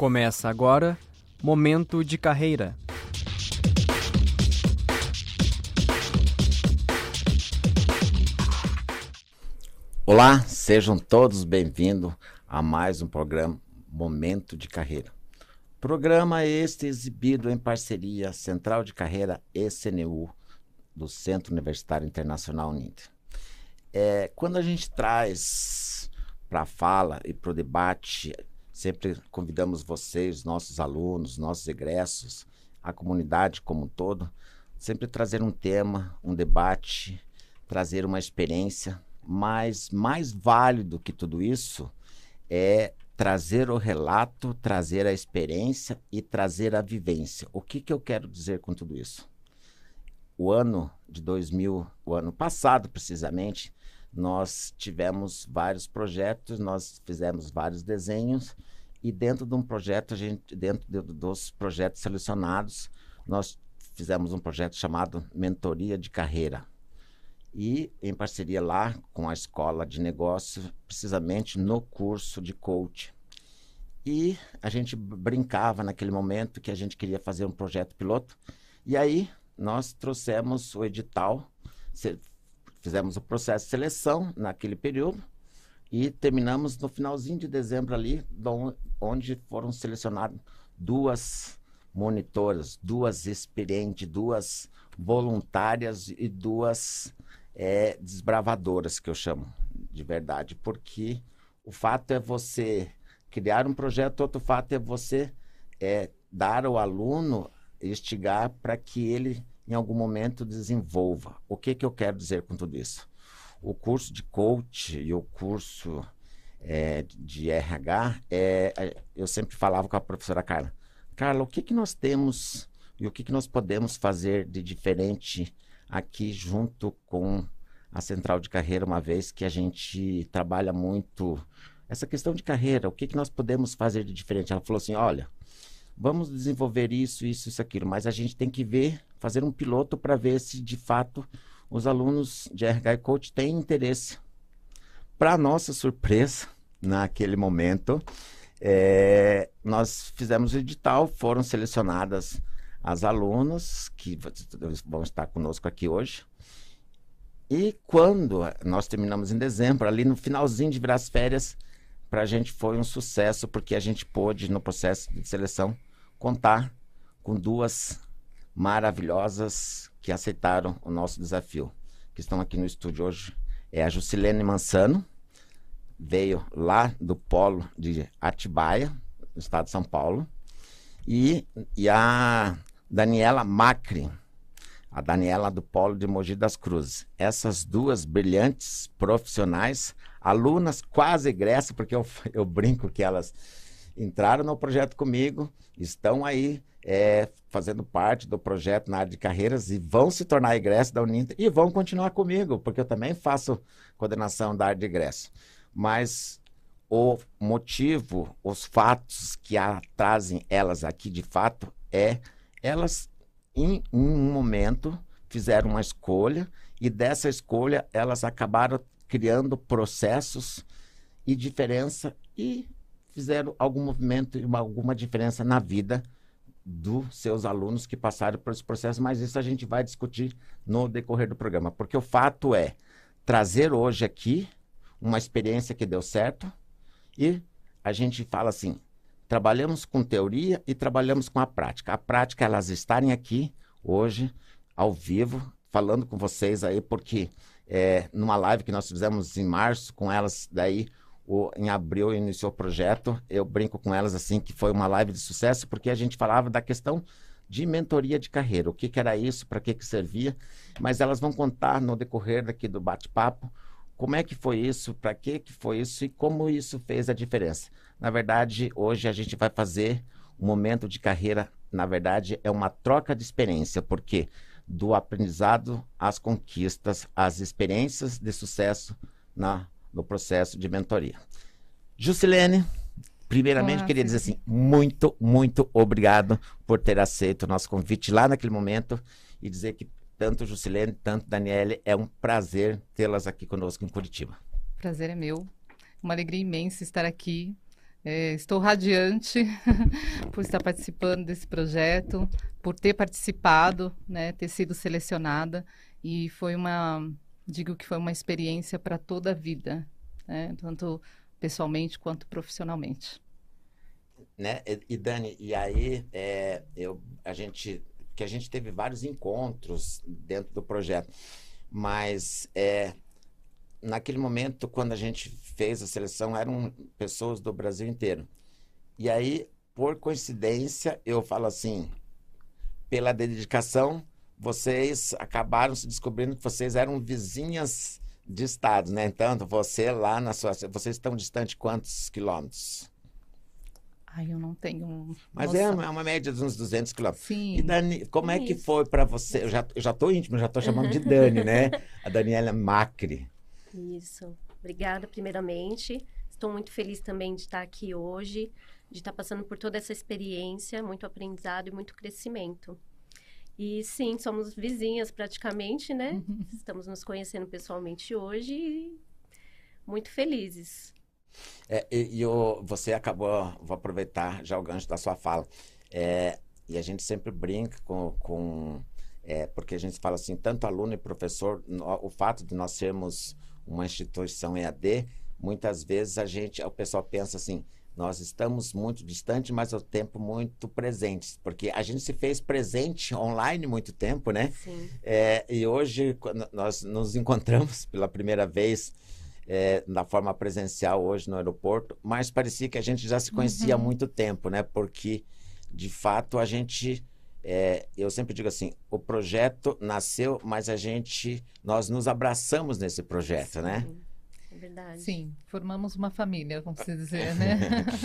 Começa agora Momento de Carreira. Olá, sejam todos bem-vindos a mais um programa Momento de Carreira. Programa este exibido em parceria Central de Carreira e CNU do Centro Universitário Internacional Uninter. É, quando a gente traz para a fala e para o debate Sempre convidamos vocês, nossos alunos, nossos egressos, a comunidade como um todo, sempre trazer um tema, um debate, trazer uma experiência, mas mais válido que tudo isso é trazer o relato, trazer a experiência e trazer a vivência. O que, que eu quero dizer com tudo isso? O ano de 2000, o ano passado precisamente, nós tivemos vários projetos, nós fizemos vários desenhos e dentro de um projeto, a gente, dentro de, dos projetos selecionados, nós fizemos um projeto chamado Mentoria de Carreira. E em parceria lá com a Escola de Negócios, precisamente no curso de coach. E a gente brincava naquele momento que a gente queria fazer um projeto piloto. E aí nós trouxemos o edital, fizemos o processo de seleção naquele período e terminamos no finalzinho de dezembro ali, onde foram selecionadas duas monitoras, duas experientes, duas voluntárias e duas é, desbravadoras, que eu chamo de verdade. Porque o fato é você criar um projeto, outro fato é você é, dar ao aluno, instigar para que ele, em algum momento, desenvolva. O que, que eu quero dizer com tudo isso? O curso de coach e o curso é, de RH, é, eu sempre falava com a professora Carla, Carla, o que, que nós temos e o que, que nós podemos fazer de diferente aqui junto com a central de carreira, uma vez que a gente trabalha muito essa questão de carreira, o que, que nós podemos fazer de diferente? Ela falou assim, olha, vamos desenvolver isso, isso, isso, aquilo, mas a gente tem que ver, fazer um piloto para ver se de fato os alunos de RH Coach têm interesse. Para nossa surpresa, naquele momento, é, nós fizemos o edital, foram selecionadas as alunas que vão estar conosco aqui hoje. E quando nós terminamos em dezembro, ali no finalzinho de virar as férias, para a gente foi um sucesso, porque a gente pôde, no processo de seleção, contar com duas maravilhosas que aceitaram o nosso desafio, que estão aqui no estúdio hoje. É a Jusilene Mansano, veio lá do polo de Atibaia, no estado de São Paulo, e, e a Daniela Macri, a Daniela do polo de Mogi das Cruzes. Essas duas brilhantes profissionais, alunas quase egressas, porque eu, eu brinco que elas entraram no projeto comigo, estão aí é, fazendo parte do projeto na área de carreiras e vão se tornar egresso da Uninter e vão continuar comigo, porque eu também faço coordenação da área de egresso. Mas o motivo, os fatos que a, trazem elas aqui de fato é elas em um momento fizeram uma escolha e dessa escolha elas acabaram criando processos e diferença e fizeram algum movimento e alguma diferença na vida dos seus alunos que passaram por esse processo, mas isso a gente vai discutir no decorrer do programa, porque o fato é trazer hoje aqui uma experiência que deu certo e a gente fala assim, trabalhamos com teoria e trabalhamos com a prática. A prática elas estarem aqui hoje ao vivo falando com vocês aí porque é, numa live que nós fizemos em março com elas daí o, em abril iniciou o projeto. Eu brinco com elas assim que foi uma live de sucesso porque a gente falava da questão de mentoria de carreira, o que, que era isso, para que, que servia, mas elas vão contar no decorrer daqui do bate-papo como é que foi isso, para que, que foi isso e como isso fez a diferença. Na verdade, hoje a gente vai fazer um momento de carreira, na verdade, é uma troca de experiência, porque do aprendizado às conquistas, às experiências de sucesso na no processo de mentoria. Jusilene, primeiramente Olá, queria dizer assim, muito, muito obrigado por ter aceito o nosso convite lá naquele momento e dizer que tanto Jusilene, tanto Daniele, é um prazer tê-las aqui conosco em Curitiba. Prazer é meu. Uma alegria imensa estar aqui É, estou radiante por estar participando desse projeto, por ter participado, né, ter sido selecionada e foi uma, digo que foi uma experiência para toda a vida, né, tanto pessoalmente quanto profissionalmente. Né? E, Dani, e aí é, eu, a gente, que a gente teve vários encontros dentro do projeto, mas é, naquele momento, quando a gente fez a seleção, eram pessoas do Brasil inteiro. E aí, por coincidência, eu falo assim, pela dedicação, vocês acabaram se descobrindo que vocês eram vizinhas de estados, né? Então, você lá na sua... Vocês estão distante quantos quilômetros? Ai, eu não tenho. Mas é uma, é uma, média de uns 200 quilômetros. Sim. E Dani, como é, é que foi para você? Eu já, eu já tô íntimo, já tô chamando de Dani, né? A Daniela Macri. Isso. Obrigada, primeiramente. Estou muito feliz também de estar aqui hoje, de estar passando por toda essa experiência, muito aprendizado e muito crescimento. E sim, somos vizinhas praticamente, né? Uhum. Estamos nos conhecendo pessoalmente hoje e muito felizes. É, e, e o, você acabou, vou aproveitar já o gancho da sua fala. É, e a gente sempre brinca com, com é, porque a gente fala assim, tanto aluno e professor, no, o fato de nós sermos uma instituição EAD, muitas vezes a gente, o pessoal pensa assim, nós estamos muito distantes, mas ao tempo muito presentes, porque a gente se fez presente online muito tempo, né? Sim. É, e hoje nós nos encontramos pela primeira vez é, na forma presencial hoje no aeroporto, mas parecia que a gente já se conhecia uhum. há muito tempo, né? Porque de fato a gente é, eu sempre digo assim, o projeto nasceu, mas a gente, nós nos abraçamos nesse projeto, né? Sim, né? É verdade. Sim, formamos uma família, vamos dizer, né?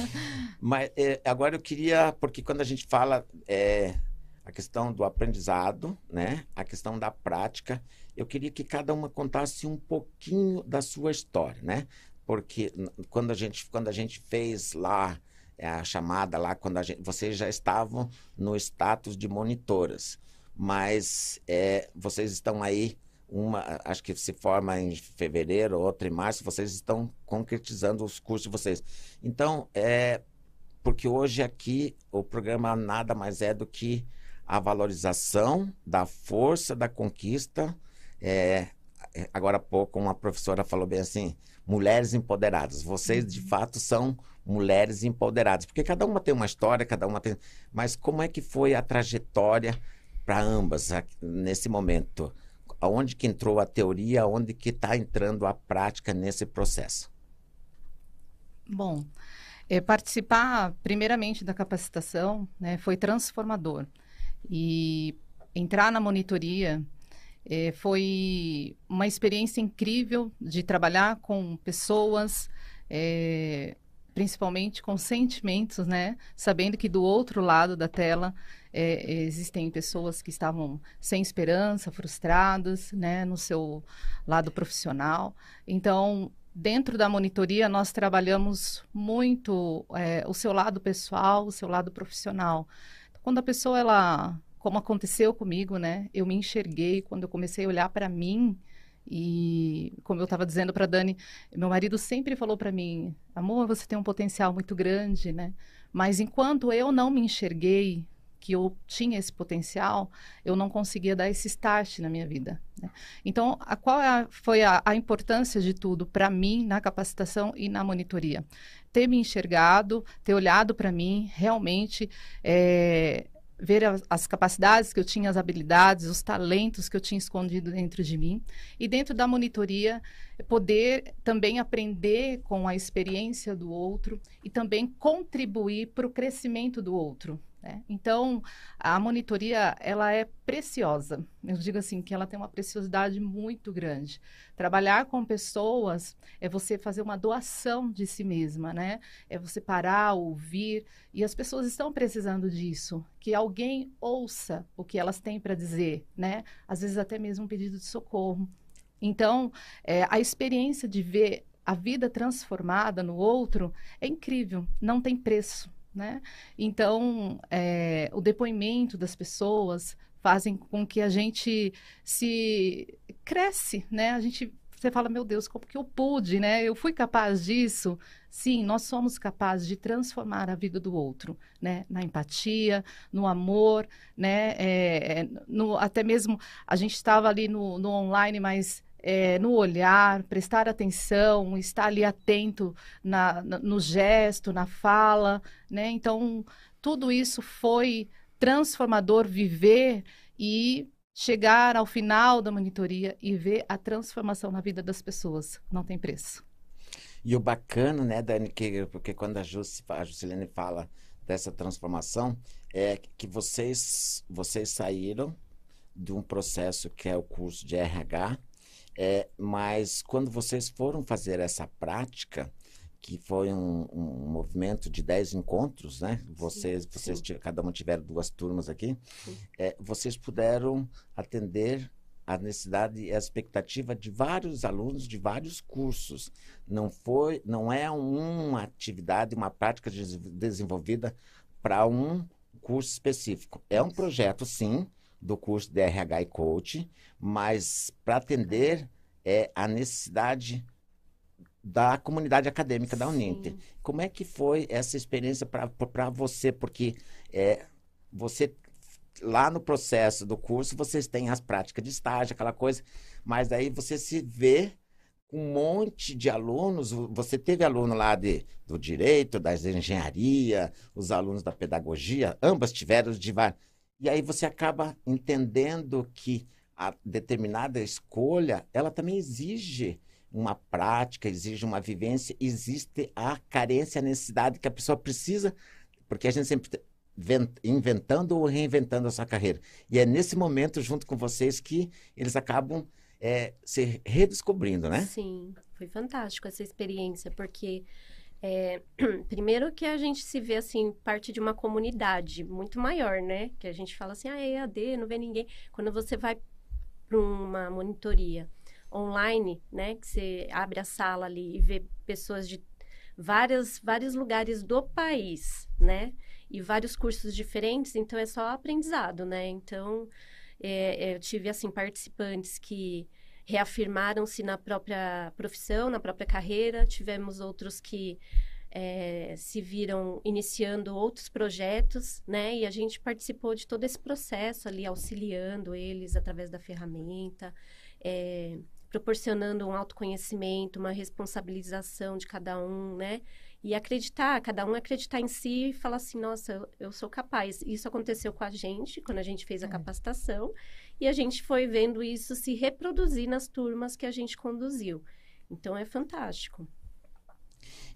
mas é, agora eu queria, porque quando a gente fala é, a questão do aprendizado, né? A questão da prática, eu queria que cada uma contasse um pouquinho da sua história, né? Porque quando a gente, quando a gente fez lá é a chamada lá quando a gente, vocês já estavam no status de monitoras, mas é, vocês estão aí uma, acho que se forma em fevereiro, outra em março, vocês estão concretizando os cursos de vocês. Então, é porque hoje aqui o programa nada mais é do que a valorização da força da conquista. É, agora há pouco uma professora falou bem assim, mulheres empoderadas. Vocês de uhum. fato são mulheres empoderadas, porque cada uma tem uma história, cada uma tem. Mas como é que foi a trajetória para ambas nesse momento? Aonde que entrou a teoria, aonde que está entrando a prática nesse processo? Bom, é, participar primeiramente da capacitação né, foi transformador e entrar na monitoria é, foi uma experiência incrível de trabalhar com pessoas é, principalmente com sentimentos, né? Sabendo que do outro lado da tela é, existem pessoas que estavam sem esperança, frustradas, né? No seu lado profissional. Então, dentro da monitoria, nós trabalhamos muito é, o seu lado pessoal, o seu lado profissional. Quando a pessoa, ela, como aconteceu comigo, né? Eu me enxerguei quando eu comecei a olhar para mim e como eu estava dizendo para Dani, meu marido sempre falou para mim, amor, você tem um potencial muito grande, né? Mas enquanto eu não me enxerguei que eu tinha esse potencial, eu não conseguia dar esse start na minha vida. Né? Então, a, qual é a, foi a, a importância de tudo para mim na capacitação e na monitoria? Ter me enxergado, ter olhado para mim, realmente é, ver as, as, capacidades que eu tinha, as habilidades, os talentos que eu tinha escondido dentro de mim. E dentro da monitoria, poder também aprender com a experiência do outro e também contribuir para o crescimento do outro. Né? Então, a monitoria, ela é preciosa. Eu digo assim, que ela tem uma preciosidade muito grande. Trabalhar com pessoas é você fazer uma doação de si mesma, né? É você parar, ouvir. E as pessoas estão precisando disso. Que alguém ouça o que elas têm para dizer, né? Às vezes até mesmo um pedido de socorro. Então, é, a experiência de ver a vida transformada no outro é incrível, não tem preço. Né? Então, é, o depoimento das pessoas fazem com que a gente se cresce, né? A gente você fala, meu Deus, como que eu pude, né? Eu fui capaz disso? Sim, nós somos capazes de transformar a vida do outro, né? Na empatia, no amor, né? É, é no, até mesmo a gente estava ali no, no online, mas é, no olhar, prestar atenção, estar ali atento na, na, no gesto, na fala, né? Então, tudo isso foi transformador viver e chegar ao final da monitoria e ver a transformação na vida das pessoas. Não tem preço. E o bacana, né, Dani, que, porque quando a, Jus, a Juscelene fala dessa transformação, é que vocês, vocês saíram de um processo que é o curso de RH, é, mas quando vocês foram fazer essa prática, que foi um, um movimento de 10 encontros, né? Vocês, sim, vocês sim. cada um tiveram duas turmas aqui. É, vocês puderam atender a necessidade e a expectativa de vários alunos de vários cursos. Não foi, não é uma atividade, uma prática de, desenvolvida para um curso específico. É um projeto, sim, do curso de RH e Coach, mas para atender é, a necessidade da comunidade acadêmica da Uninter. Sim. Como é que foi essa experiência para você? Porque é, você, lá no processo do curso, vocês têm as práticas de estágio, aquela coisa, mas aí você se vê com um monte de alunos. Você teve aluno lá de, do direito, da engenharia, os alunos da pedagogia, ambas tiveram de vários. E aí você acaba entendendo que a determinada escolha, ela também exige uma prática, exige uma vivência, existe a carência, a necessidade que a pessoa precisa, porque a gente sempre inventando ou reinventando a sua carreira. E é nesse momento, junto com vocês, que eles acabam é, se redescobrindo, né? Sim, foi fantástico essa experiência, porque é, primeiro que a gente se vê assim, parte de uma comunidade muito maior, né? Que a gente fala assim, ah, é EAD, não vê ninguém. Quando você vai para uma monitoria online, né? Que você abre a sala ali e vê pessoas de várias, vários lugares do país, né? E vários cursos diferentes, então é só aprendizado, né? Então, é, eu tive, assim, participantes que reafirmaram-se na própria profissão, na própria carreira. Tivemos outros que é, se viram iniciando outros projetos, né? E a gente participou de todo esse processo ali, auxiliando eles através da ferramenta. É, proporcionando um autoconhecimento, uma responsabilização de cada um, né? E acreditar, cada um acreditar em si e falar assim, nossa, eu, sou capaz. Isso aconteceu com a gente quando a gente fez a é. capacitação e a gente foi vendo isso se reproduzir nas turmas que a gente conduziu. Então é fantástico.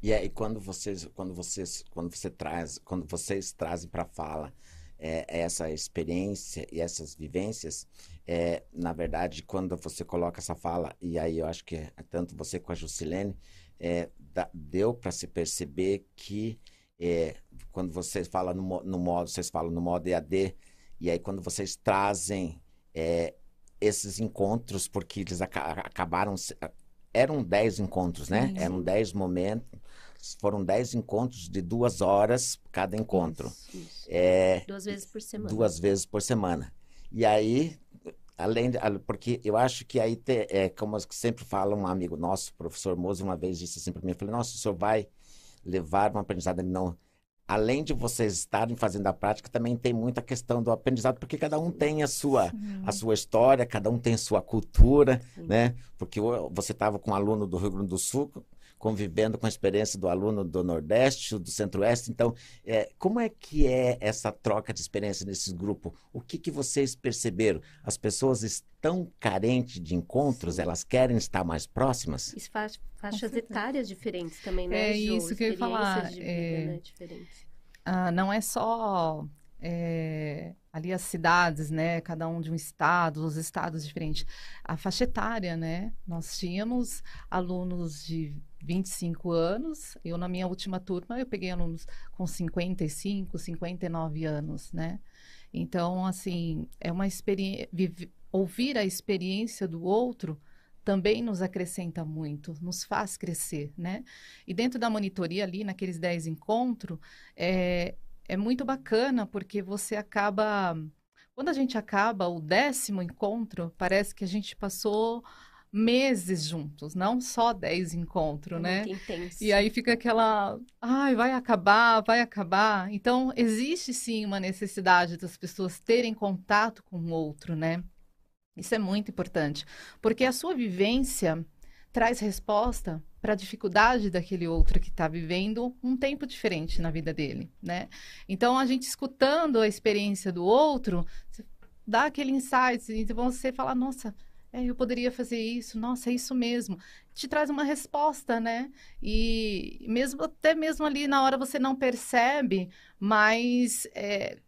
E aí quando vocês, quando vocês, quando você traz, quando vocês trazem para fala é, essa experiência e essas vivências, é, na verdade, quando você coloca essa fala, e aí eu acho que é tanto você com a Jusilene, é, deu para se perceber que é, quando vocês falam no, no, modo, vocês falam no modo EAD, e aí quando vocês trazem é, esses encontros, porque eles ac acabaram, eram dez encontros, né? Sim. Eram dez momentos, foram dez encontros de duas horas cada encontro. Isso, isso. É, duas vezes por semana. Duas vezes por semana. E aí, além de, porque eu acho que aí te, é como sempre fala um amigo nosso, professor Mozo, uma vez disse assim para mim, eu falei, nossa, o senhor vai levar uma aprendizado não além de vocês estarem fazendo a prática, também tem muita questão do aprendizado, porque cada um tem a sua, a sua história, cada um tem a sua cultura, Sim. né? Porque você estava com um aluno do Rio Grande do Sul, convivendo com a experiência do aluno do Nordeste, do Centro-Oeste. Então, é, como é que é essa troca de experiência nesses grupos? O que, que vocês perceberam? As pessoas estão carentes de encontros? Sim. Elas querem estar mais próximas? Isso faz faixas etárias diferentes também, né? É Ju? isso que eu ia falar. Vida, é... né? ah, não é só é, ali as cidades, né? Cada um de um estado, os estados diferentes. A faixa etária, né? Nós tínhamos alunos de 25 anos. Eu, na minha última turma, eu peguei alunos com 55, 59 anos, né? Então, assim, é uma experiência... Ouvir a experiência do outro também nos acrescenta muito, nos faz crescer, né? E dentro da monitoria ali, naqueles 10 encontros, é, é muito bacana porque você acaba... Quando a gente acaba o décimo encontro, parece que a gente passou meses juntos, não só 10 encontros, É né? intenso. E aí fica aquela, ai, vai acabar, vai acabar. Então, existe sim uma necessidade das pessoas terem contato com o outro, né? Isso é muito importante, porque a sua vivência traz resposta para a dificuldade daquele outro que está vivendo um tempo diferente na vida dele, né? Então, a gente escutando a experiência do outro, dá aquele insight, então você fala, nossa, é, eu poderia fazer isso, nossa, é isso mesmo. Te traz uma resposta, né? E mesmo até mesmo ali na hora você não percebe, mas é,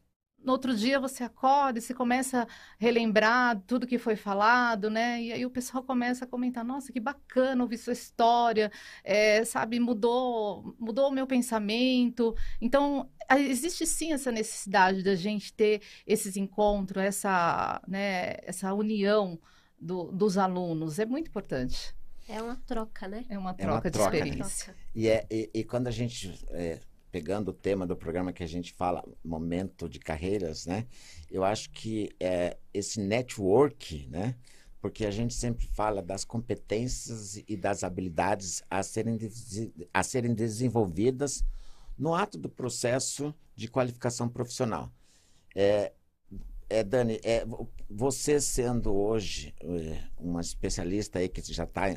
no outro dia você acorda e você começa a relembrar tudo que foi falado, né? E aí o pessoal começa a comentar, nossa, que bacana ouvir sua história, é, sabe, mudou, mudou o meu pensamento. Então, existe sim essa necessidade da gente ter esses encontros, essa, né, essa união do- dos alunos. É muito importante. É uma troca, né? É uma É uma troca de troca, né? experiência. E, é, e, e quando a gente, é, pegando o tema do programa que a gente fala, momento de carreiras, né? Eu acho que é, esse network, né? Porque a gente sempre fala das competências e das habilidades a serem, a serem desenvolvidas no ato do processo de qualificação profissional. É, é, Dani, é, vo- você sendo hoje é, uma especialista aí que já está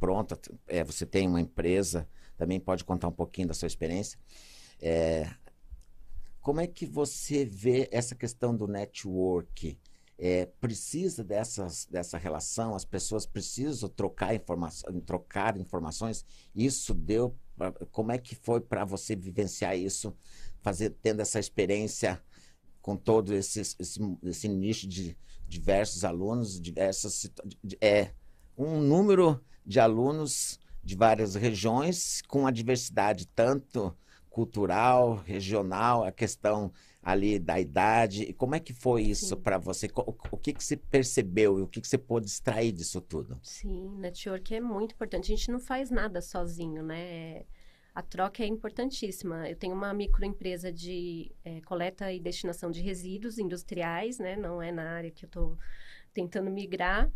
pronta, é, você tem uma empresa, também pode contar um pouquinho da sua experiência. É, como é que você vê essa questão do network? É, precisa dessas, dessa relação? As pessoas precisam trocar, informação, trocar informações? Isso deu. pra- Como é que foi para você vivenciar isso, fazer, tendo essa experiência com todo esse, esse, esse nicho de diversos alunos, diversas é um número de alunos de várias regiões com a diversidade tanto cultural, regional, a questão ali da idade. E como é que foi isso para você? Co- O, que que você percebeu e o que que você pôde extrair disso tudo? Sim, network é muito importante. A gente não faz nada sozinho, né? A troca é importantíssima. Eu tenho uma microempresa de eh, coleta e destinação de resíduos industriais, né? Não é na área que eu estou tentando migrar,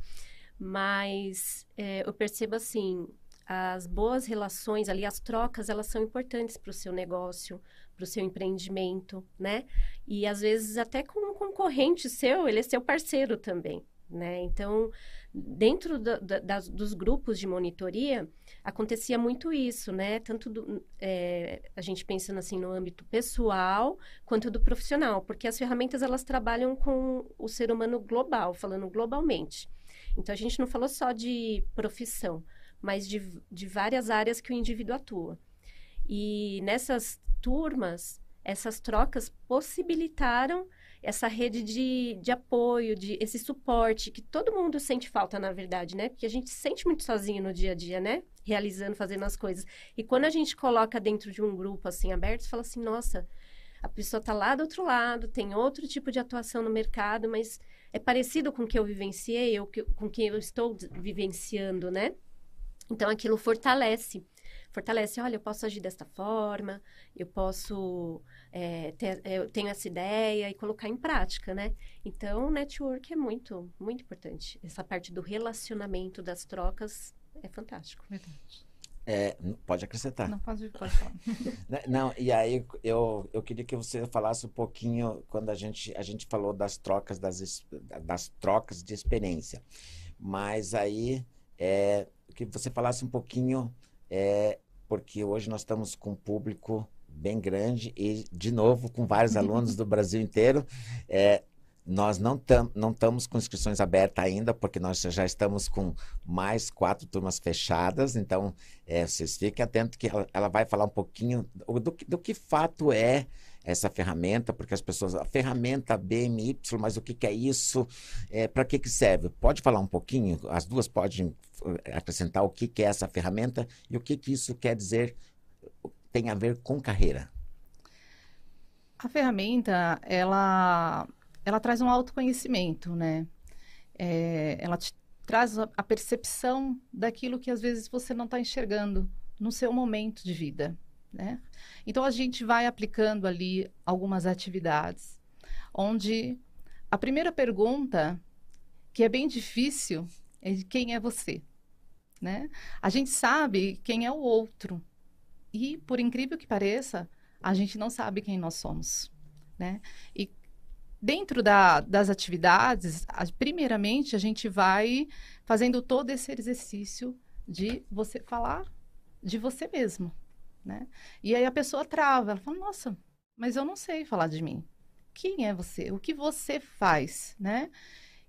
mas eh, eu percebo assim, as boas relações ali, as trocas, elas são importantes para o seu negócio, para o seu empreendimento, né? E às vezes até com um concorrente seu, ele é seu parceiro também, né? Então, dentro da- da- das- dos grupos de monitoria, acontecia muito isso, né? Tanto do, é, a gente pensando assim no âmbito pessoal quanto do profissional, porque as ferramentas elas trabalham com o ser humano global, falando globalmente. Então, a gente não falou só de profissão, mas de, de várias áreas que o indivíduo atua. E nessas turmas, essas trocas possibilitaram essa rede de, de apoio, de esse suporte que todo mundo sente falta, na verdade, né? Porque a gente se sente muito sozinho no dia a dia, né? Realizando, fazendo as coisas. E quando a gente coloca dentro de um grupo assim aberto, fala assim, nossa, a pessoa tá lá do outro lado, tem outro tipo de atuação no mercado, mas é parecido com o que eu vivenciei, com o que eu estou vivenciando, né? Então aquilo fortalece. Fortalece, olha, eu posso agir desta forma, eu posso é, ter, eu tenho essa ideia e colocar em prática, né? Então, network é muito, muito importante. Essa parte do relacionamento, das trocas, é fantástico. Verdade. É, pode acrescentar. Não, pode, pode falar. Né, Não, e aí eu, eu queria que você falasse um pouquinho quando a gente, a gente falou das trocas das, das trocas de experiência. Mas aí é, que você falasse um pouquinho, é, porque hoje nós estamos com um público bem grande e, de novo, com vários alunos do Brasil inteiro. É, nós não tam, não estamos com inscrições abertas ainda, porque nós já estamos com mais quatro turmas fechadas. Então, é, vocês fiquem atentos que ela, ela vai falar um pouquinho do, do, que- do que fato é essa ferramenta, porque as pessoas, a ferramenta BMY, mas o que, que é isso? É, Para que, que serve? Pode falar um pouquinho? As duas podem eh, acrescentar o que, que é essa ferramenta e o que, que isso quer dizer, tem a ver com carreira. A ferramenta, ela, ela traz um autoconhecimento, né? É, ela te traz a, percepção daquilo que às vezes você não está enxergando no seu momento de vida, né? Então a gente vai aplicando ali algumas atividades, onde a primeira pergunta, que é bem difícil, é de quem é você, né? A gente sabe quem é o outro. E, por incrível que pareça, a gente não sabe quem nós somos, né? E dentro da, das atividades, a, primeiramente, a gente vai fazendo todo esse exercício de você falar de você mesmo, né? E aí a pessoa trava, ela fala, nossa, mas eu não sei falar de mim. Quem é você? O que você faz, né?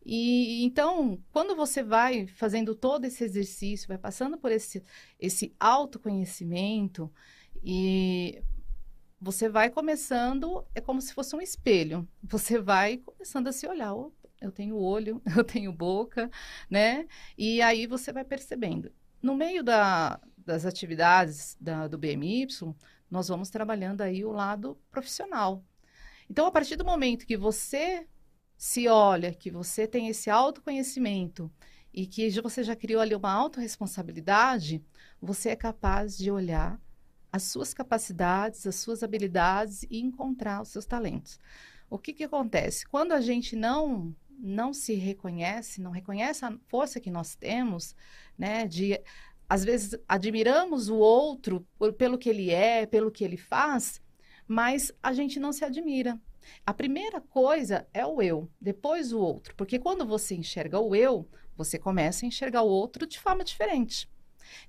E então, quando você vai fazendo todo esse exercício, vai passando por esse, esse autoconhecimento e você vai começando, é como se fosse um espelho. Você vai começando a se olhar. Eu tenho olho, eu tenho boca, né? E aí você vai percebendo. No meio da, das atividades da, do BMY, nós vamos trabalhando aí o lado profissional. Então, a partir do momento que você se olha, que você tem esse autoconhecimento e que você já criou ali uma autorresponsabilidade, você é capaz de olhar as suas capacidades, as suas habilidades e encontrar os seus talentos. O que, que acontece? Quando a gente não não se reconhece, não reconhece a força que nós temos, né, de às vezes admiramos o outro por, pelo que ele é, pelo que ele faz, mas a gente não se admira. A primeira coisa é o eu, depois o outro. Porque quando você enxerga o eu, você começa a enxergar o outro de forma diferente.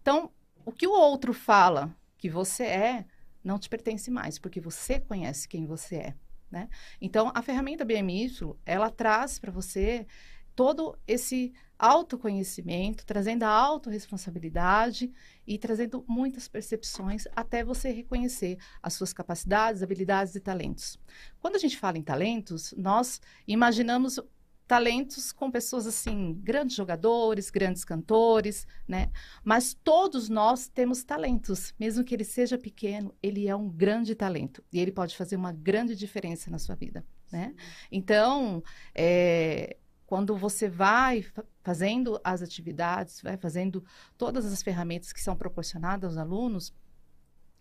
Então, o que o outro fala que você é, não te pertence mais, porque você conhece quem você é. Né? Então, a ferramenta BMY, ela traz para você todo esse autoconhecimento, trazendo a autorresponsabilidade e trazendo muitas percepções até você reconhecer as suas capacidades, habilidades e talentos. Quando a gente fala em talentos, nós imaginamos talentos com pessoas assim, grandes jogadores, grandes cantores, né? Mas todos nós temos talentos, mesmo que ele seja pequeno, ele é um grande talento e ele pode fazer uma grande diferença na sua vida, né? Então, é, quando você vai fazendo as atividades, vai fazendo todas as ferramentas que são proporcionadas aos alunos,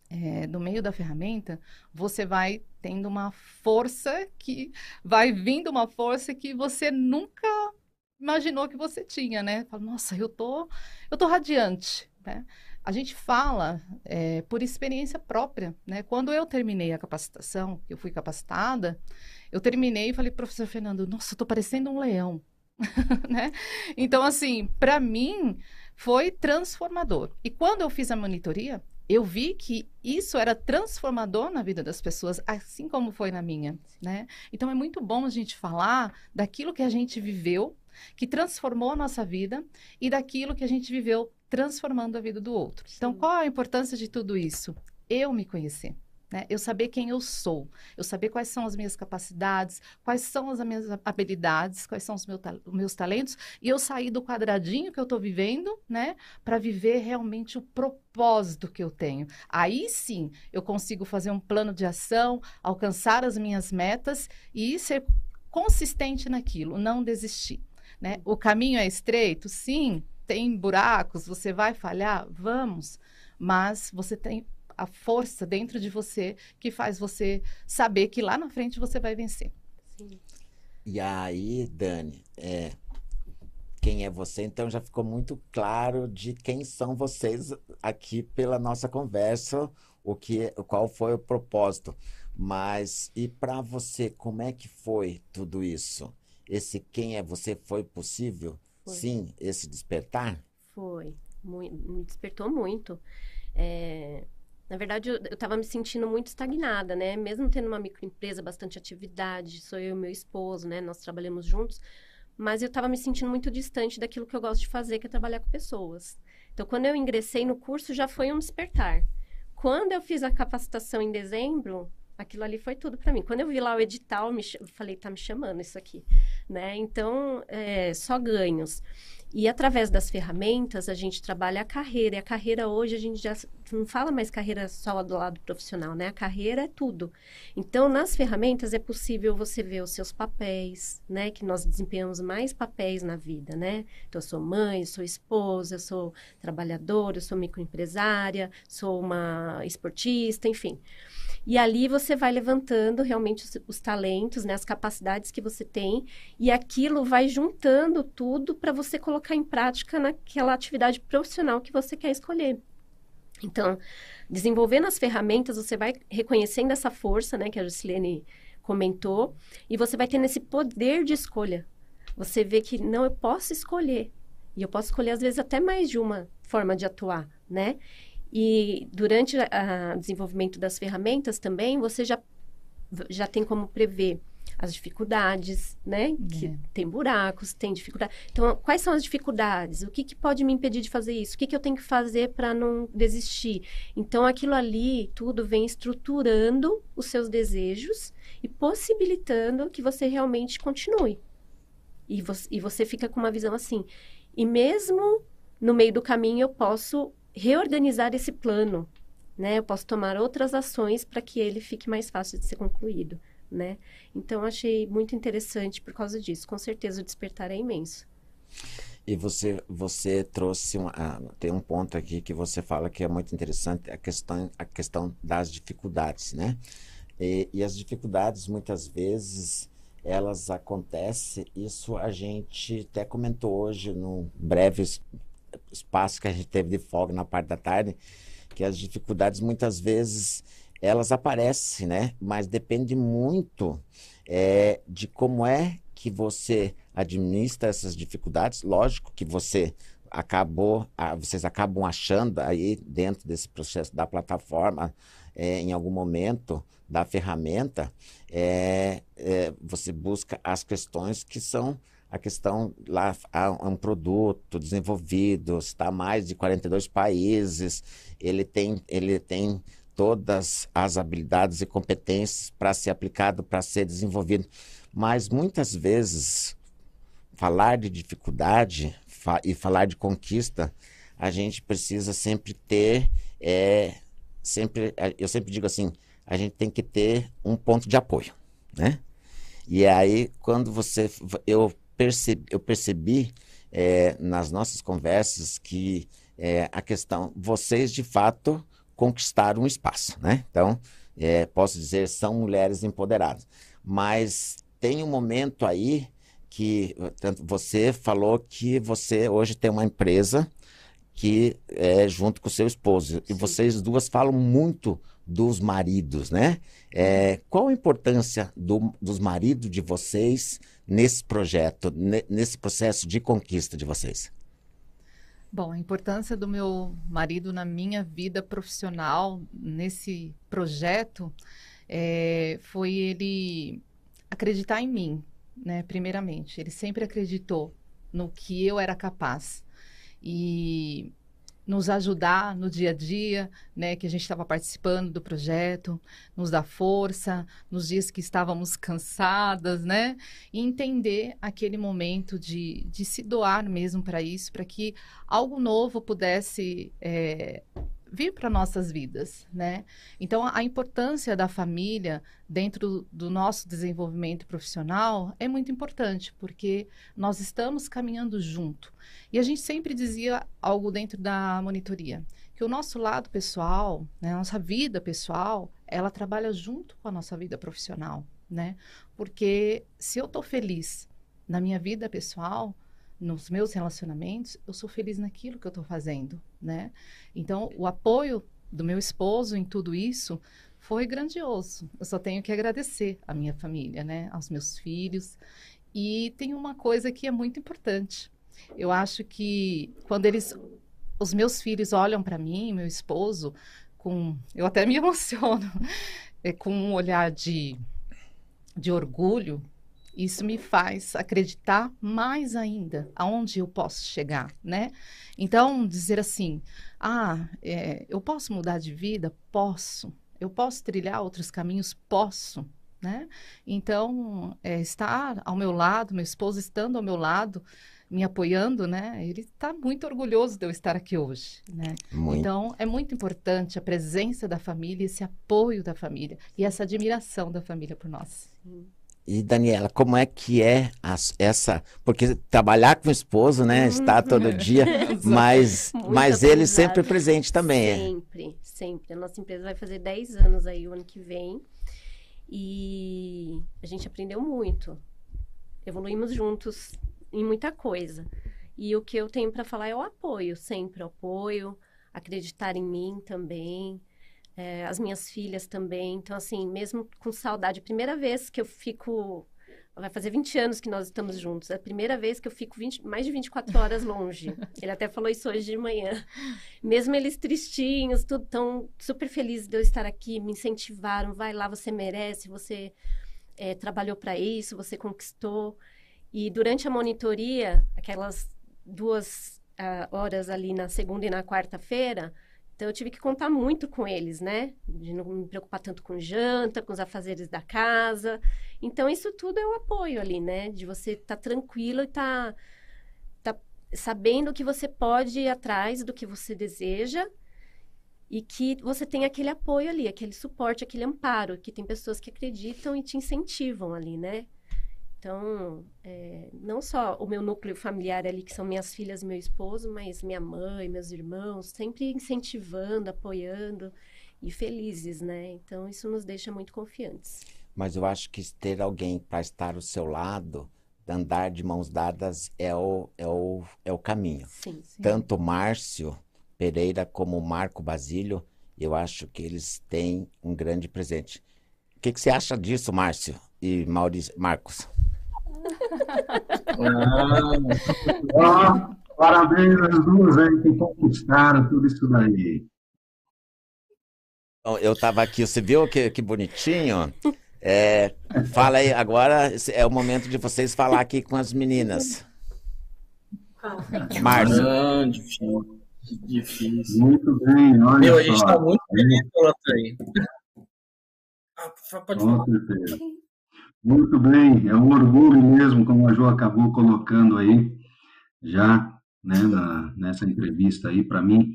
é, no meio da ferramenta, você vai tendo uma força que vai vindo uma força que você nunca imaginou que você tinha, né? Fala, Nossa, eu tô, eu tô radiante, né? A gente fala é, por experiência própria, né? Quando eu terminei a capacitação, eu fui capacitada, eu terminei e falei, professor Fernando, nossa, eu tô parecendo um leão, né? Então, assim, para mim foi transformador. E quando eu fiz a monitoria, eu vi que isso era transformador na vida das pessoas, assim como foi na minha, né? Então é muito bom a gente falar daquilo que a gente viveu, que transformou a nossa vida, e daquilo que a gente viveu transformando a vida do outro. Então. Então, qual a importância de tudo isso? Eu me conhecer. Né? Eu saber quem eu sou, eu saber quais são as minhas capacidades, quais são as minhas habilidades, quais são os meu, meus talentos, e eu sair do quadradinho que eu estou vivendo, né, para viver realmente o propósito que eu tenho. Aí sim eu consigo fazer um plano de ação, alcançar as minhas metas e ser consistente naquilo, não desistir. Né? O caminho é estreito? Sim. Tem buracos? Você vai falhar? Vamos. Mas você tem a força dentro de você que faz você saber que lá na frente você vai vencer. Sim. E aí, Dani, é, quem é você? Então já ficou muito claro de quem são vocês aqui pela nossa conversa, o que, qual foi o propósito. Mas e para você, como é que foi tudo isso? Esse quem é você foi possível? Foi. Sim, esse despertar? Foi, muito, me despertou muito. É, na verdade, eu estava me sentindo muito estagnada, né? Mesmo tendo uma microempresa, bastante atividade, sou eu e meu esposo, né? Nós trabalhamos juntos, mas eu estava me sentindo muito distante daquilo que eu gosto de fazer, que é trabalhar com pessoas. Então, quando eu ingressei no curso, já foi um despertar. Quando eu fiz a capacitação em dezembro, aquilo ali foi tudo para mim. Quando eu vi lá o edital, me ch... falei, tá me chamando isso aqui, né? Então, é, só ganhos. E através das ferramentas, a gente trabalha a carreira. E a carreira hoje, a gente já não fala mais carreira só do lado profissional, né? A carreira é tudo. Então, nas ferramentas é possível você ver os seus papéis, né? Que nós desempenhamos mais papéis na vida, né? Então, eu sou mãe, eu sou esposa, eu sou trabalhadora, eu sou microempresária, sou uma esportista, enfim. E ali você vai levantando realmente os, os talentos, né, as capacidades que você tem, e aquilo vai juntando tudo para você colocar em prática naquela atividade profissional que você quer escolher. Então, desenvolvendo as ferramentas, você vai reconhecendo essa força, né, que a Juscelene comentou, e você vai tendo esse poder de escolha. Você vê que não, eu posso escolher. E eu posso escolher, às vezes, até mais de uma forma de atuar, né? E durante o desenvolvimento das ferramentas também, você já, já tem como prever as dificuldades, né? Que é. tem buracos, tem dificuldade. Então, quais são as dificuldades? O que, que pode me impedir de fazer isso? O que, que eu tenho que fazer para não desistir? Então, aquilo ali, tudo vem estruturando os seus desejos e possibilitando que você realmente continue. E você, e você fica com uma visão assim. E mesmo no meio do caminho, eu posso reorganizar esse plano, né? Eu posso tomar outras ações para que ele fique mais fácil de ser concluído, né? Então, achei muito interessante por causa disso. Com certeza, o despertar é imenso. E você, você trouxe uma, tem um ponto aqui que você fala que é muito interessante, a questão, a questão das dificuldades, né? E, e as dificuldades, muitas vezes, elas acontecem, isso a gente até comentou hoje no breve espaço que a gente teve de folga na parte da tarde, que as dificuldades muitas vezes elas aparecem, né? Mas depende muito é, de como é que você administra essas dificuldades. Lógico que você acabou, vocês acabam achando aí dentro desse processo da plataforma, é, em algum momento da ferramenta, é, é, você busca as questões que são a questão lá há um produto desenvolvido, está mais de 42 países, ele tem, ele tem todas as habilidades e competências para ser aplicado, para ser desenvolvido. Mas muitas vezes falar de dificuldade fa e falar de conquista, a gente precisa sempre ter, é, sempre, eu sempre digo assim, a gente tem que ter um ponto de apoio, né? E aí, quando você, eu percebi, eu percebi é, nas nossas conversas que é, a questão, vocês de fato conquistaram um espaço, né? Então, é, posso dizer, são mulheres empoderadas. Mas tem um momento aí que você falou que você hoje tem uma empresa que é junto com o seu esposo. E vocês duas falam muito dos maridos, né? É, qual a importância do, dos maridos de vocês nesse projeto, nesse processo de conquista de vocês? Bom, a importância do meu marido na minha vida profissional, nesse projeto, é, foi ele acreditar em mim, né? Primeiramente, ele sempre acreditou no que eu era capaz. E nos ajudar no dia a dia, né, que a gente estava participando do projeto, nos dar força nos dias que estávamos cansadas, né, e entender aquele momento de, de se doar mesmo para isso, para que algo novo pudesse é, vir para nossas vidas, né? Então a importância da família dentro do nosso desenvolvimento profissional é muito importante porque nós estamos caminhando junto. E a gente sempre dizia algo dentro da monitoria que o nosso lado pessoal, né, a nossa vida pessoal, ela trabalha junto com a nossa vida profissional, né? Porque se eu estou feliz na minha vida pessoal, nos meus relacionamentos, eu sou feliz naquilo que eu estou fazendo, né? Então, o apoio do meu esposo em tudo isso foi grandioso. Eu só tenho que agradecer à minha família, né? Aos meus filhos. E tem uma coisa que é muito importante. Eu acho que quando eles, os meus filhos olham para mim, meu esposo, com, eu até me emociono, é, com um olhar de, de orgulho, isso me faz acreditar mais ainda aonde eu posso chegar, né? Então, dizer assim, ah, é, eu posso mudar de vida? Posso. Eu posso trilhar outros caminhos? Posso. Né? Então, é, estar ao meu lado, meu esposo estando ao meu lado, me apoiando, né? Ele está muito orgulhoso de eu estar aqui hoje, né? Muito. Então, é muito importante a presença da família, esse apoio da família e essa admiração da família por nós. Sim. E Daniela, como é que é as, essa. Porque trabalhar com o esposo, né? Está todo dia, mas, mas ele sempre presente também. É? Sempre, é. sempre. A nossa empresa vai fazer 10 anos aí o ano que vem. E a gente aprendeu muito. Evoluímos juntos em muita coisa. E o que eu tenho para falar é o apoio, sempre o apoio, acreditar em mim também é, as minhas filhas também. Então, assim, mesmo com saudade, primeira vez que eu fico. Vai fazer 20 anos que nós estamos juntos. É a primeira vez que eu fico 20, mais de 24 horas longe. Ele até falou isso hoje de manhã. Mesmo eles tristinhos, tudo tão super felizes de eu estar aqui, me incentivaram. Vai lá, você merece, você é, trabalhou para isso, você conquistou. E durante a monitoria, aquelas duas uh, horas ali na segunda e na quarta-feira, então eu tive que contar muito com eles, né? De não me preocupar tanto com janta, com os afazeres da casa. Então isso tudo é o apoio ali, né? De você estar tá tranquilo e estar tá, tá sabendo que você pode ir atrás do que você deseja e que você tem aquele apoio ali, aquele suporte, aquele amparo, que tem pessoas que acreditam e te incentivam ali, né? Então, é, não só o meu núcleo familiar ali, que são minhas filhas e meu esposo, mas minha mãe, meus irmãos, sempre incentivando, apoiando e felizes, né? Então, isso nos deixa muito confiantes. Mas eu acho que ter alguém para estar ao seu lado, andar de mãos dadas, é o, é o, é o caminho. Sim, sim. Tanto Márcio Pereira como Marco Basílio, eu acho que eles têm um grande presente. O que, que você acha disso, Márcio e Maurício, Marcos? Ah, parabéns às duas aí que conquistaram tudo isso daí. Eu estava aqui, você viu que, que bonitinho? É, fala aí, agora é o momento de vocês falar aqui com as meninas. Márcio. Difícil. Difícil. Muito bem, olha Meu, a gente está muito feliz pela aí. Ah, pode falar. Com certeza. Muito bem, é um orgulho mesmo, como a Jo acabou colocando aí, já né, na, nessa entrevista aí, para mim,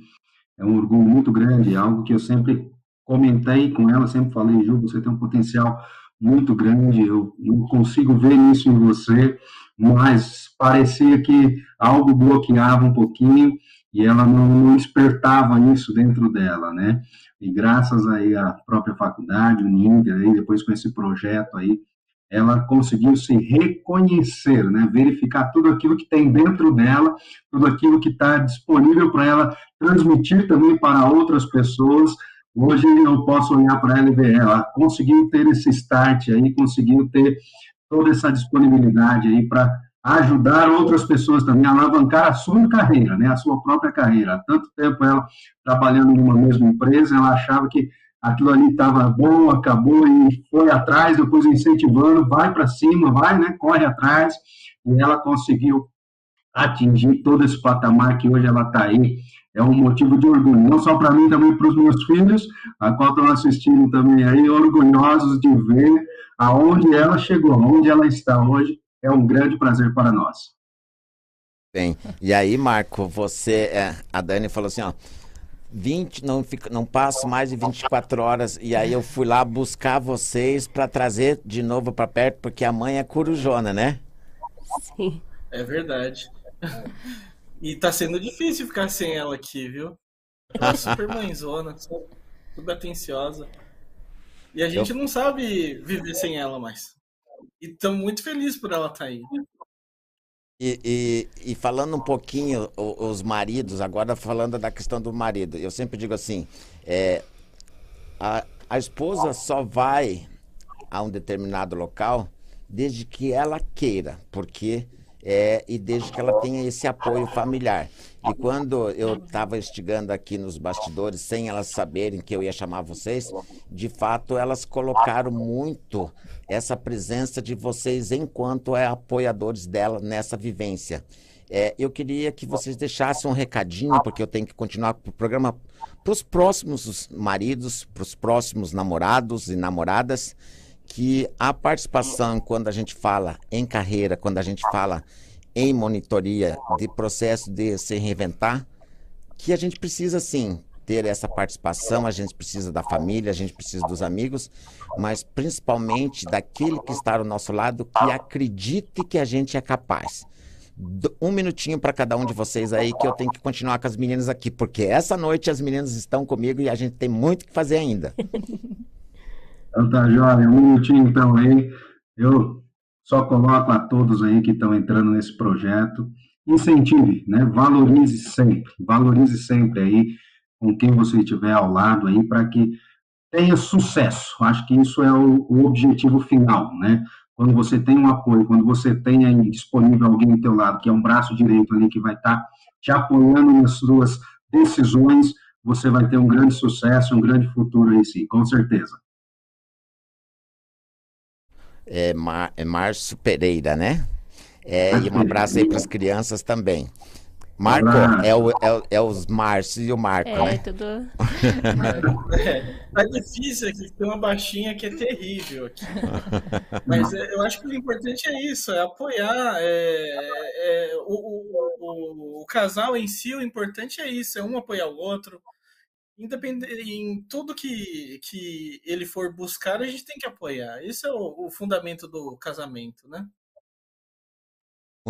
é um orgulho muito grande, é algo que eu sempre comentei com ela, sempre falei, Ju, você tem um potencial muito grande, eu não consigo ver isso em você, mas parecia que algo bloqueava um pouquinho e ela não, não despertava isso dentro dela, né? E graças aí à própria faculdade, o Ninter, aí, depois com esse projeto aí, ela conseguiu se reconhecer, né? verificar tudo aquilo que tem dentro dela, tudo aquilo que está disponível para ela transmitir também para outras pessoas. Hoje eu posso olhar para ela e ver, ela conseguiu ter esse start aí, conseguiu ter toda essa disponibilidade aí para ajudar outras pessoas também a alavancar a sua carreira, né, a sua própria carreira. Há tanto tempo ela trabalhando numa mesma empresa, ela achava que aquilo ali estava bom, acabou e foi atrás, depois incentivando, vai para cima, vai, né, corre atrás, e ela conseguiu atingir todo esse patamar que hoje ela está aí. É um motivo de orgulho, não só para mim, também para os meus filhos, a qual estão assistindo também aí, orgulhosos de ver aonde ela chegou, aonde ela está hoje. É um grande prazer para nós. Bem, e aí, Marco, você, é, a Dani falou assim, ó, 20, não, fico, não passo mais de 24 horas. E aí eu fui lá buscar vocês para trazer de novo para perto, porque a mãe é corujona, né? Sim. É verdade. E tá sendo difícil ficar sem ela aqui, viu? Ela é super mãezona, super atenciosa. E a gente eu... não sabe viver sem ela mais. E estamos muito felizes por ela estar tá aí. E, e, e, falando um pouquinho, os maridos, agora falando da questão do marido, eu sempre digo assim: é, a, a esposa só vai a um determinado local desde que ela queira, porque é, e desde que ela tenha esse apoio familiar. E quando eu estava instigando aqui nos bastidores, sem elas saberem que eu ia chamar vocês, de fato elas colocaram muito essa presença de vocês enquanto é apoiadores dela nessa vivência. É, eu queria que vocês deixassem um recadinho, porque eu tenho que continuar o programa para os próximos maridos, para os próximos namorados e namoradas que a participação, quando a gente fala em carreira, quando a gente fala em monitoria de processo de se reinventar, que a gente precisa sim ter essa participação, a gente precisa da família, a gente precisa dos amigos, mas principalmente daquele que está ao nosso lado que acredite que a gente é capaz. Um minutinho para cada um de vocês aí, que eu tenho que continuar com as meninas aqui, porque essa noite as meninas estão comigo e a gente tem muito que fazer ainda. Então tá, jovem, um minutinho então aí. Eu só coloco a todos aí que estão entrando nesse projeto incentive, né? Valorize sempre, valorize sempre aí com quem você estiver ao lado aí para que tenha sucesso. Acho que isso é o, o, objetivo final, né? Quando você tem um apoio, quando você tem aí disponível alguém do teu lado, que é um braço direito ali que vai estar tá te apoiando nas suas decisões, você vai ter um grande sucesso, um grande futuro aí sim, com certeza. É, Mar é Márcio Pereira, né? É, e um abraço aí para as crianças também. Marco, é, o, é, é os Márcio e o Marco, é, né? tudo. é, tá difícil aqui, tem uma baixinha que é terrível aqui. Mas é, eu acho que o importante é isso, é apoiar. É, é o, o, o, o, casal em si, o importante é isso, é um apoiar o outro. Independente, em tudo que, que ele for buscar, a gente tem que apoiar. Esse é o, o fundamento do casamento, né?